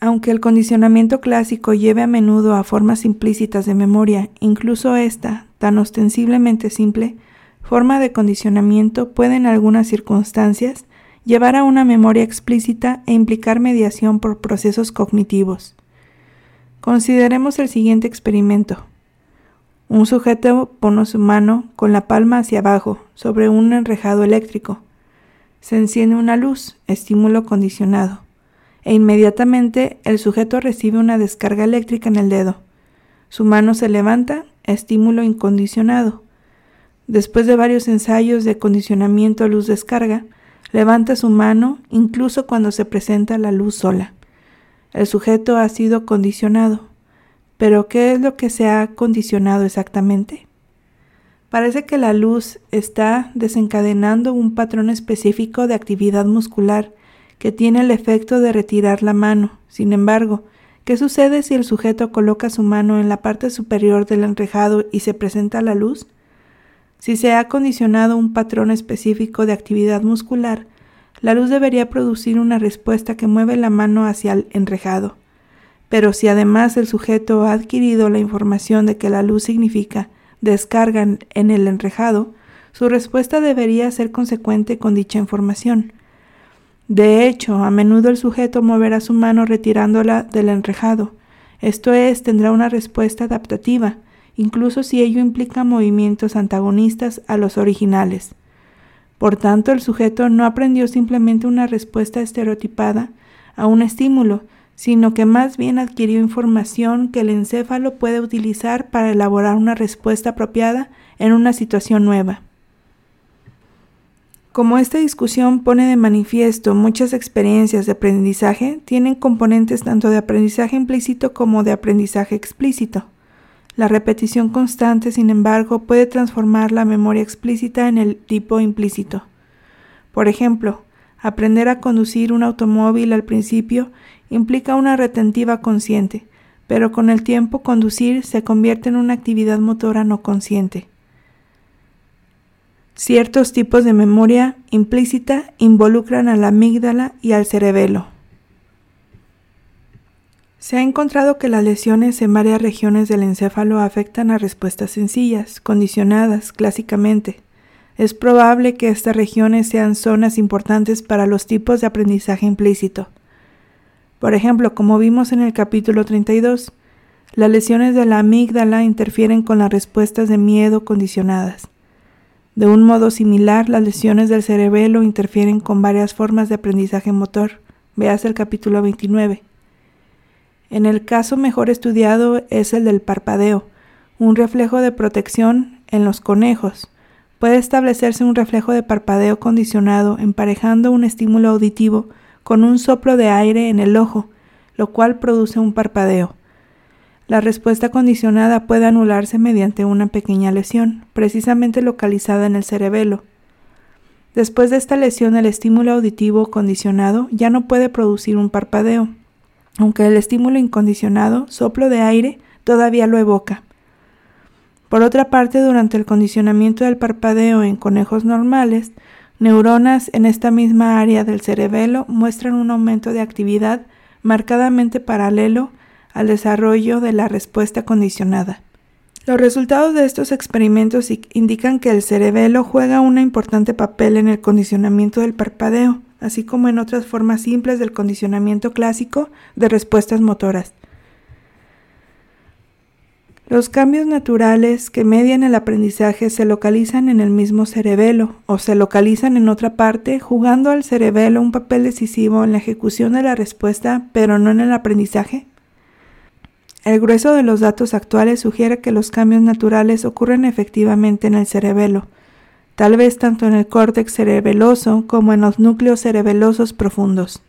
Aunque el condicionamiento clásico lleve a menudo a formas implícitas de memoria, incluso esta, tan ostensiblemente simple, forma de condicionamiento puede en algunas circunstancias llevar a una memoria explícita e implicar mediación por procesos cognitivos. Consideremos el siguiente experimento. Un sujeto pone su mano con la palma hacia abajo sobre un enrejado eléctrico. Se enciende una luz, estímulo condicionado, e inmediatamente el sujeto recibe una descarga eléctrica en el dedo. Su mano se levanta, estímulo incondicionado. Después de varios ensayos de condicionamiento a luz descarga, levanta su mano incluso cuando se presenta la luz sola. El sujeto ha sido condicionado. Pero ¿qué es lo que se ha condicionado exactamente? Parece que la luz está desencadenando un patrón específico de actividad muscular que tiene el efecto de retirar la mano. Sin embargo, ¿qué sucede si el sujeto coloca su mano en la parte superior del enrejado y se presenta la luz? Si se ha condicionado un patrón específico de actividad muscular, la luz debería producir una respuesta que mueve la mano hacia el enrejado. Pero si además el sujeto ha adquirido la información de que la luz significa descarga en el enrejado, su respuesta debería ser consecuente con dicha información. De hecho, a menudo el sujeto moverá su mano retirándola del enrejado. Esto es, tendrá una respuesta adaptativa, incluso si ello implica movimientos antagonistas a los originales. Por tanto, el sujeto no aprendió simplemente una respuesta estereotipada a un estímulo, sino que más bien adquirió información que el encéfalo puede utilizar para elaborar una respuesta apropiada en una situación nueva. Como esta discusión pone de manifiesto muchas experiencias de aprendizaje, tienen componentes tanto de aprendizaje implícito como de aprendizaje explícito. La repetición constante, sin embargo, puede transformar la memoria explícita en el tipo implícito. Por ejemplo, aprender a conducir un automóvil al principio implica una retentiva consciente, pero con el tiempo conducir se convierte en una actividad motora no consciente. Ciertos tipos de memoria implícita involucran a la amígdala y al cerebelo. Se ha encontrado que las lesiones en varias regiones del encéfalo afectan a respuestas sencillas, condicionadas clásicamente. Es probable que estas regiones sean zonas importantes para los tipos de aprendizaje implícito. Por ejemplo, como vimos en el capítulo 32, las lesiones de la amígdala interfieren con las respuestas de miedo condicionadas. De un modo similar, las lesiones del cerebelo interfieren con varias formas de aprendizaje motor. Veas el capítulo 29. En el caso mejor estudiado es el del parpadeo, un reflejo de protección en los conejos. Puede establecerse un reflejo de parpadeo condicionado emparejando un estímulo auditivo con un soplo de aire en el ojo, lo cual produce un parpadeo. La respuesta condicionada puede anularse mediante una pequeña lesión, precisamente localizada en el cerebelo. Después de esta lesión, el estímulo auditivo condicionado ya no puede producir un parpadeo, aunque el estímulo incondicionado, soplo de aire, todavía lo evoca. Por otra parte, durante el condicionamiento del parpadeo en conejos normales, Neuronas en esta misma área del cerebelo muestran un aumento de actividad marcadamente paralelo al desarrollo de la respuesta condicionada. Los resultados de estos experimentos indican que el cerebelo juega un importante papel en el condicionamiento del parpadeo, así como en otras formas simples del condicionamiento clásico de respuestas motoras. Los cambios naturales que median el aprendizaje se localizan en el mismo cerebelo o se localizan en otra parte, jugando al cerebelo un papel decisivo en la ejecución de la respuesta, pero no en el aprendizaje. El grueso de los datos actuales sugiere que los cambios naturales ocurren efectivamente en el cerebelo, tal vez tanto en el córtex cerebeloso como en los núcleos cerebelosos profundos.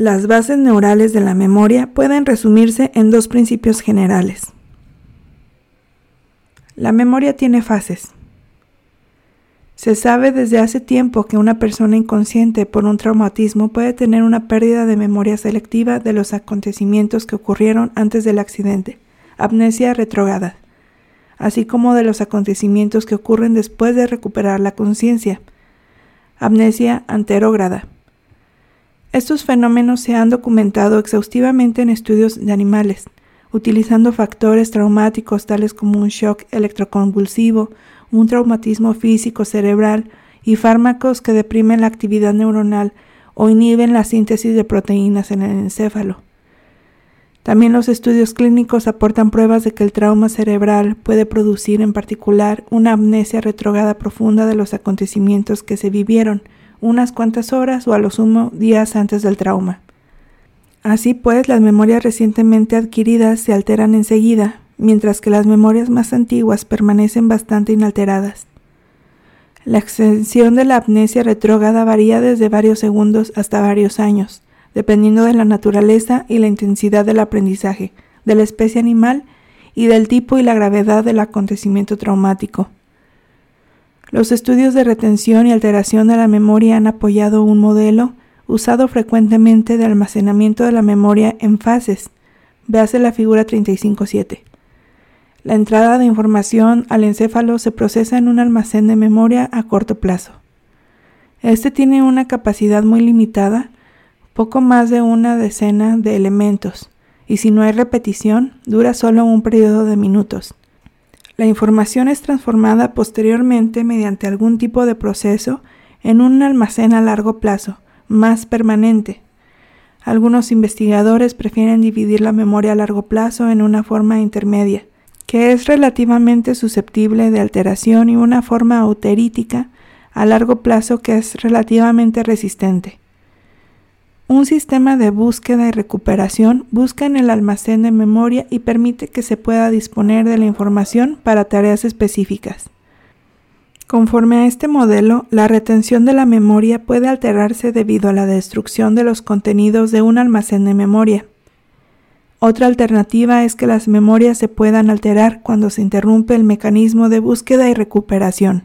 Las bases neurales de la memoria pueden resumirse en dos principios generales. La memoria tiene fases. Se sabe desde hace tiempo que una persona inconsciente por un traumatismo puede tener una pérdida de memoria selectiva de los acontecimientos que ocurrieron antes del accidente, amnesia retrógrada, así como de los acontecimientos que ocurren después de recuperar la conciencia, amnesia anterógrada. Estos fenómenos se han documentado exhaustivamente en estudios de animales, utilizando factores traumáticos tales como un shock electroconvulsivo, un traumatismo físico cerebral y fármacos que deprimen la actividad neuronal o inhiben la síntesis de proteínas en el encéfalo. También los estudios clínicos aportan pruebas de que el trauma cerebral puede producir en particular una amnesia retrograda profunda de los acontecimientos que se vivieron, unas cuantas horas o a lo sumo días antes del trauma. Así pues, las memorias recientemente adquiridas se alteran enseguida, mientras que las memorias más antiguas permanecen bastante inalteradas. La extensión de la amnesia retrógrada varía desde varios segundos hasta varios años, dependiendo de la naturaleza y la intensidad del aprendizaje, de la especie animal y del tipo y la gravedad del acontecimiento traumático. Los estudios de retención y alteración de la memoria han apoyado un modelo usado frecuentemente de almacenamiento de la memoria en fases. Véase la figura 35.7. La entrada de información al encéfalo se procesa en un almacén de memoria a corto plazo. Este tiene una capacidad muy limitada, poco más de una decena de elementos, y si no hay repetición, dura solo un periodo de minutos. La información es transformada posteriormente mediante algún tipo de proceso en un almacén a largo plazo, más permanente. Algunos investigadores prefieren dividir la memoria a largo plazo en una forma intermedia, que es relativamente susceptible de alteración y una forma auterítica a largo plazo que es relativamente resistente. Un sistema de búsqueda y recuperación busca en el almacén de memoria y permite que se pueda disponer de la información para tareas específicas. Conforme a este modelo, la retención de la memoria puede alterarse debido a la destrucción de los contenidos de un almacén de memoria. Otra alternativa es que las memorias se puedan alterar cuando se interrumpe el mecanismo de búsqueda y recuperación.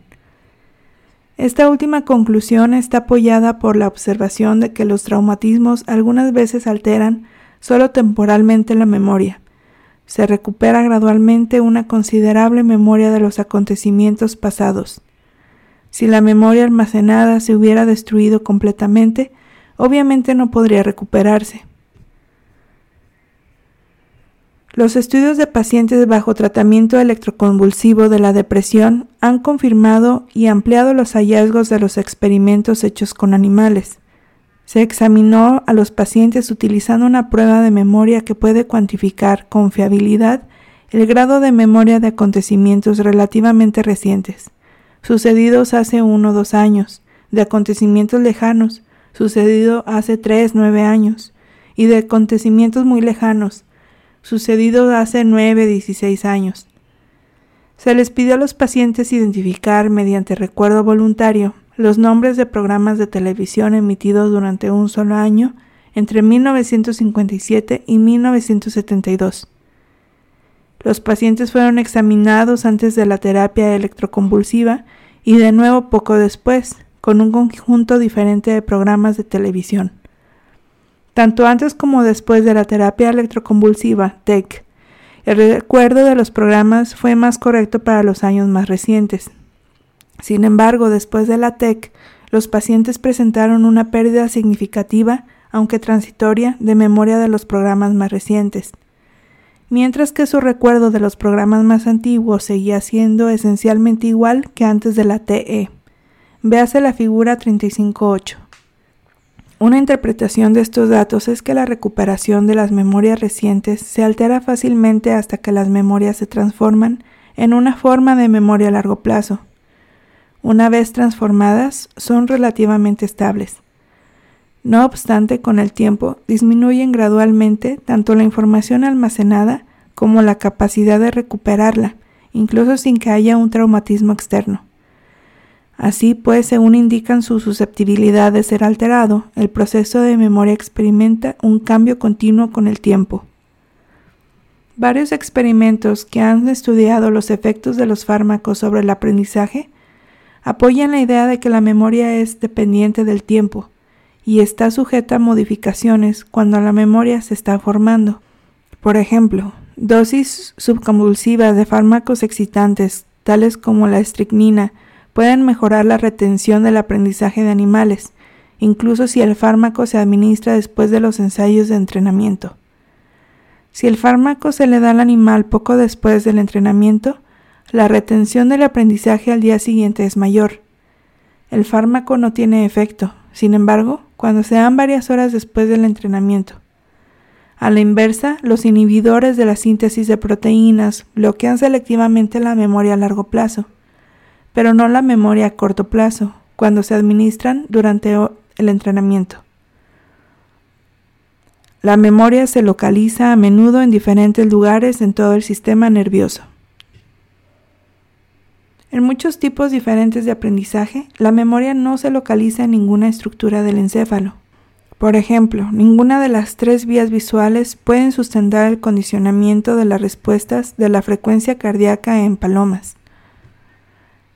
Esta última conclusión está apoyada por la observación de que los traumatismos algunas veces alteran solo temporalmente la memoria. Se recupera gradualmente una considerable memoria de los acontecimientos pasados. Si la memoria almacenada se hubiera destruido completamente, obviamente no podría recuperarse. Los estudios de pacientes bajo tratamiento electroconvulsivo de la depresión han confirmado y ampliado los hallazgos de los experimentos hechos con animales. Se examinó a los pacientes utilizando una prueba de memoria que puede cuantificar con fiabilidad el grado de memoria de acontecimientos relativamente recientes, sucedidos hace uno o dos años, de acontecimientos lejanos, sucedido hace tres, nueve años, y de acontecimientos muy lejanos, sucedido hace 9, 16 años. Se les pidió a los pacientes identificar mediante recuerdo voluntario los nombres de programas de televisión emitidos durante un solo año entre 1957 y 1972. Los pacientes fueron examinados antes de la terapia electroconvulsiva y de nuevo poco después, con un conjunto diferente de programas de televisión. Tanto antes como después de la terapia electroconvulsiva, TEC, el recuerdo de los programas fue más correcto para los años más recientes. Sin embargo, después de la TEC, los pacientes presentaron una pérdida significativa, aunque transitoria, de memoria de los programas más recientes, mientras que su recuerdo de los programas más antiguos seguía siendo esencialmente igual que antes de la TE. Véase la figura 35.8. Una interpretación de estos datos es que la recuperación de las memorias recientes se altera fácilmente hasta que las memorias se transforman en una forma de memoria a largo plazo. Una vez transformadas, son relativamente estables. No obstante, con el tiempo disminuyen gradualmente tanto la información almacenada como la capacidad de recuperarla, incluso sin que haya un traumatismo externo. Así pues, según indican su susceptibilidad de ser alterado, el proceso de memoria experimenta un cambio continuo con el tiempo. Varios experimentos que han estudiado los efectos de los fármacos sobre el aprendizaje apoyan la idea de que la memoria es dependiente del tiempo y está sujeta a modificaciones cuando la memoria se está formando. Por ejemplo, dosis subconvulsivas de fármacos excitantes, tales como la estricnina, pueden mejorar la retención del aprendizaje de animales, incluso si el fármaco se administra después de los ensayos de entrenamiento. Si el fármaco se le da al animal poco después del entrenamiento, la retención del aprendizaje al día siguiente es mayor. El fármaco no tiene efecto, sin embargo, cuando se dan varias horas después del entrenamiento. A la inversa, los inhibidores de la síntesis de proteínas bloquean selectivamente la memoria a largo plazo pero no la memoria a corto plazo, cuando se administran durante el entrenamiento. La memoria se localiza a menudo en diferentes lugares en todo el sistema nervioso. En muchos tipos diferentes de aprendizaje, la memoria no se localiza en ninguna estructura del encéfalo. Por ejemplo, ninguna de las tres vías visuales pueden sustentar el condicionamiento de las respuestas de la frecuencia cardíaca en palomas.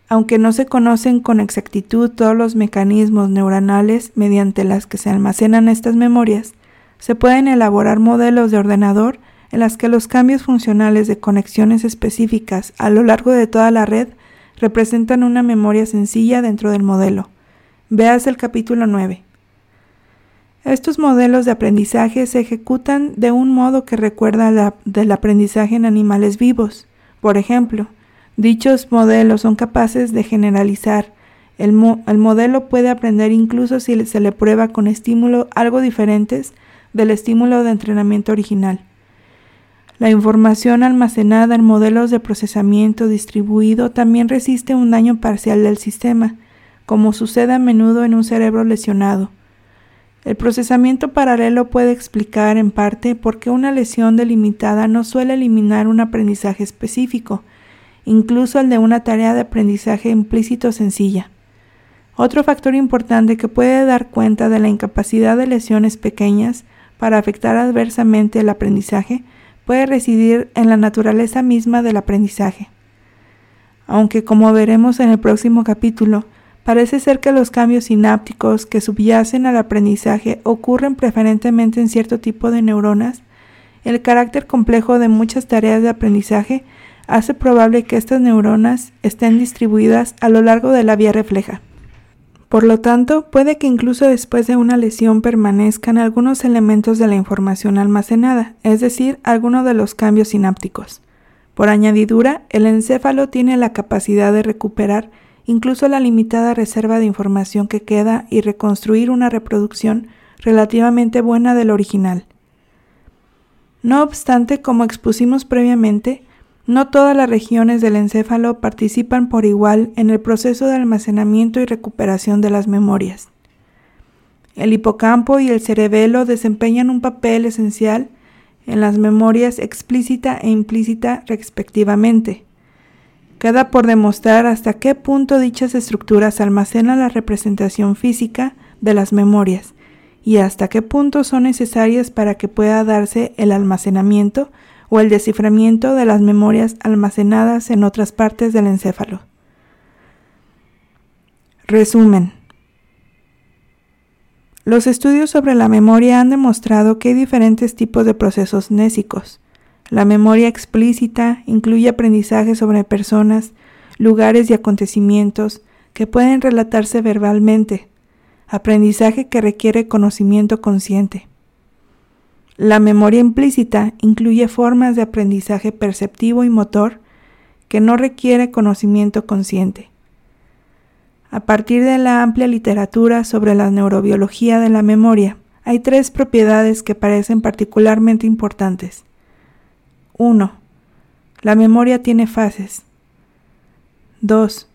Aunque no se conocen con exactitud todos los mecanismos neuronales mediante las que se almacenan estas memorias, se pueden elaborar modelos de ordenador en las que los cambios funcionales de conexiones específicas a lo largo de toda la red representan una memoria sencilla dentro del modelo. Veas el capítulo 9. Estos modelos de aprendizaje se ejecutan de un modo que recuerda la, del aprendizaje en animales vivos. Por ejemplo, Dichos modelos son capaces de generalizar. El, modelo puede aprender incluso si se le prueba con estímulos algo diferentes del estímulo de entrenamiento original. La información almacenada en modelos de procesamiento distribuido también resiste un daño parcial del sistema, como sucede a menudo en un cerebro lesionado. El procesamiento paralelo puede explicar en parte por qué una lesión delimitada no suele eliminar un aprendizaje específico, incluso el de una tarea de aprendizaje implícito sencilla. Otro factor importante que puede dar cuenta de la incapacidad de lesiones pequeñas para afectar adversamente el aprendizaje puede residir en la naturaleza misma del aprendizaje. Aunque como veremos en el próximo capítulo, parece ser que los cambios sinápticos que subyacen al aprendizaje ocurren preferentemente en cierto tipo de neuronas, el carácter complejo de muchas tareas de aprendizaje hace probable que estas neuronas estén distribuidas a lo largo de la vía refleja. Por lo tanto, puede que incluso después de una lesión permanezcan algunos elementos de la información almacenada, es decir, algunos de los cambios sinápticos. Por añadidura, el encéfalo tiene la capacidad de recuperar incluso la limitada reserva de información que queda y reconstruir una reproducción relativamente buena del original. No obstante, como expusimos previamente, no todas las regiones del encéfalo participan por igual en el proceso de almacenamiento y recuperación de las memorias. El hipocampo y el cerebelo desempeñan un papel esencial en las memorias explícita e implícita respectivamente. Queda por demostrar hasta qué punto dichas estructuras almacenan la representación física de las memorias y hasta qué punto son necesarias para que pueda darse el almacenamiento o el desciframiento de las memorias almacenadas en otras partes del encéfalo. Resumen. Los estudios sobre la memoria han demostrado que hay diferentes tipos de procesos nésicos. La memoria explícita incluye aprendizaje sobre personas, lugares y acontecimientos que pueden relatarse verbalmente, aprendizaje que requiere conocimiento consciente. La memoria implícita incluye formas de aprendizaje perceptivo y motor que no requiere conocimiento consciente. A partir de la amplia literatura sobre la neurobiología de la memoria, hay tres propiedades que parecen particularmente importantes. 1. La memoria tiene fases. 2.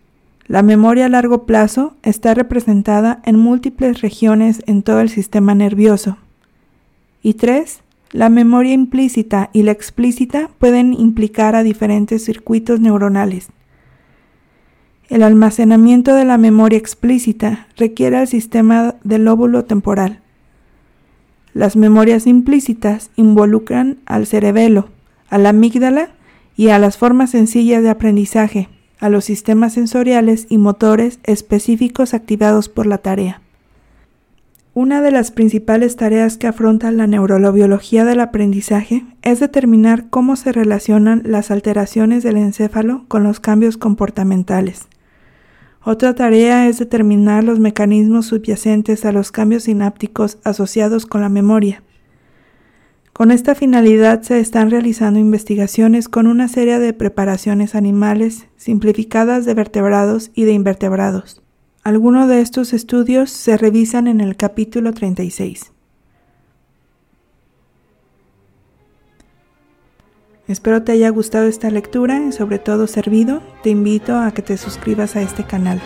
La memoria a largo plazo está representada en múltiples regiones en todo el sistema nervioso. Y tres, la memoria implícita y la explícita pueden implicar a diferentes circuitos neuronales. El almacenamiento de la memoria explícita requiere al sistema del lóbulo temporal. Las memorias implícitas involucran al cerebelo, a la amígdala y a las formas sencillas de aprendizaje, a los sistemas sensoriales y motores específicos activados por la tarea. Una de las principales tareas que afronta la neurobiología del aprendizaje es determinar cómo se relacionan las alteraciones del encéfalo con los cambios comportamentales. Otra tarea es determinar los mecanismos subyacentes a los cambios sinápticos asociados con la memoria. Con esta finalidad se están realizando investigaciones con una serie de preparaciones animales simplificadas de vertebrados y de invertebrados. Algunos de estos estudios se revisan en el capítulo 36. Espero te haya gustado esta lectura y sobre todo servido. Te invito a que te suscribas a este canal.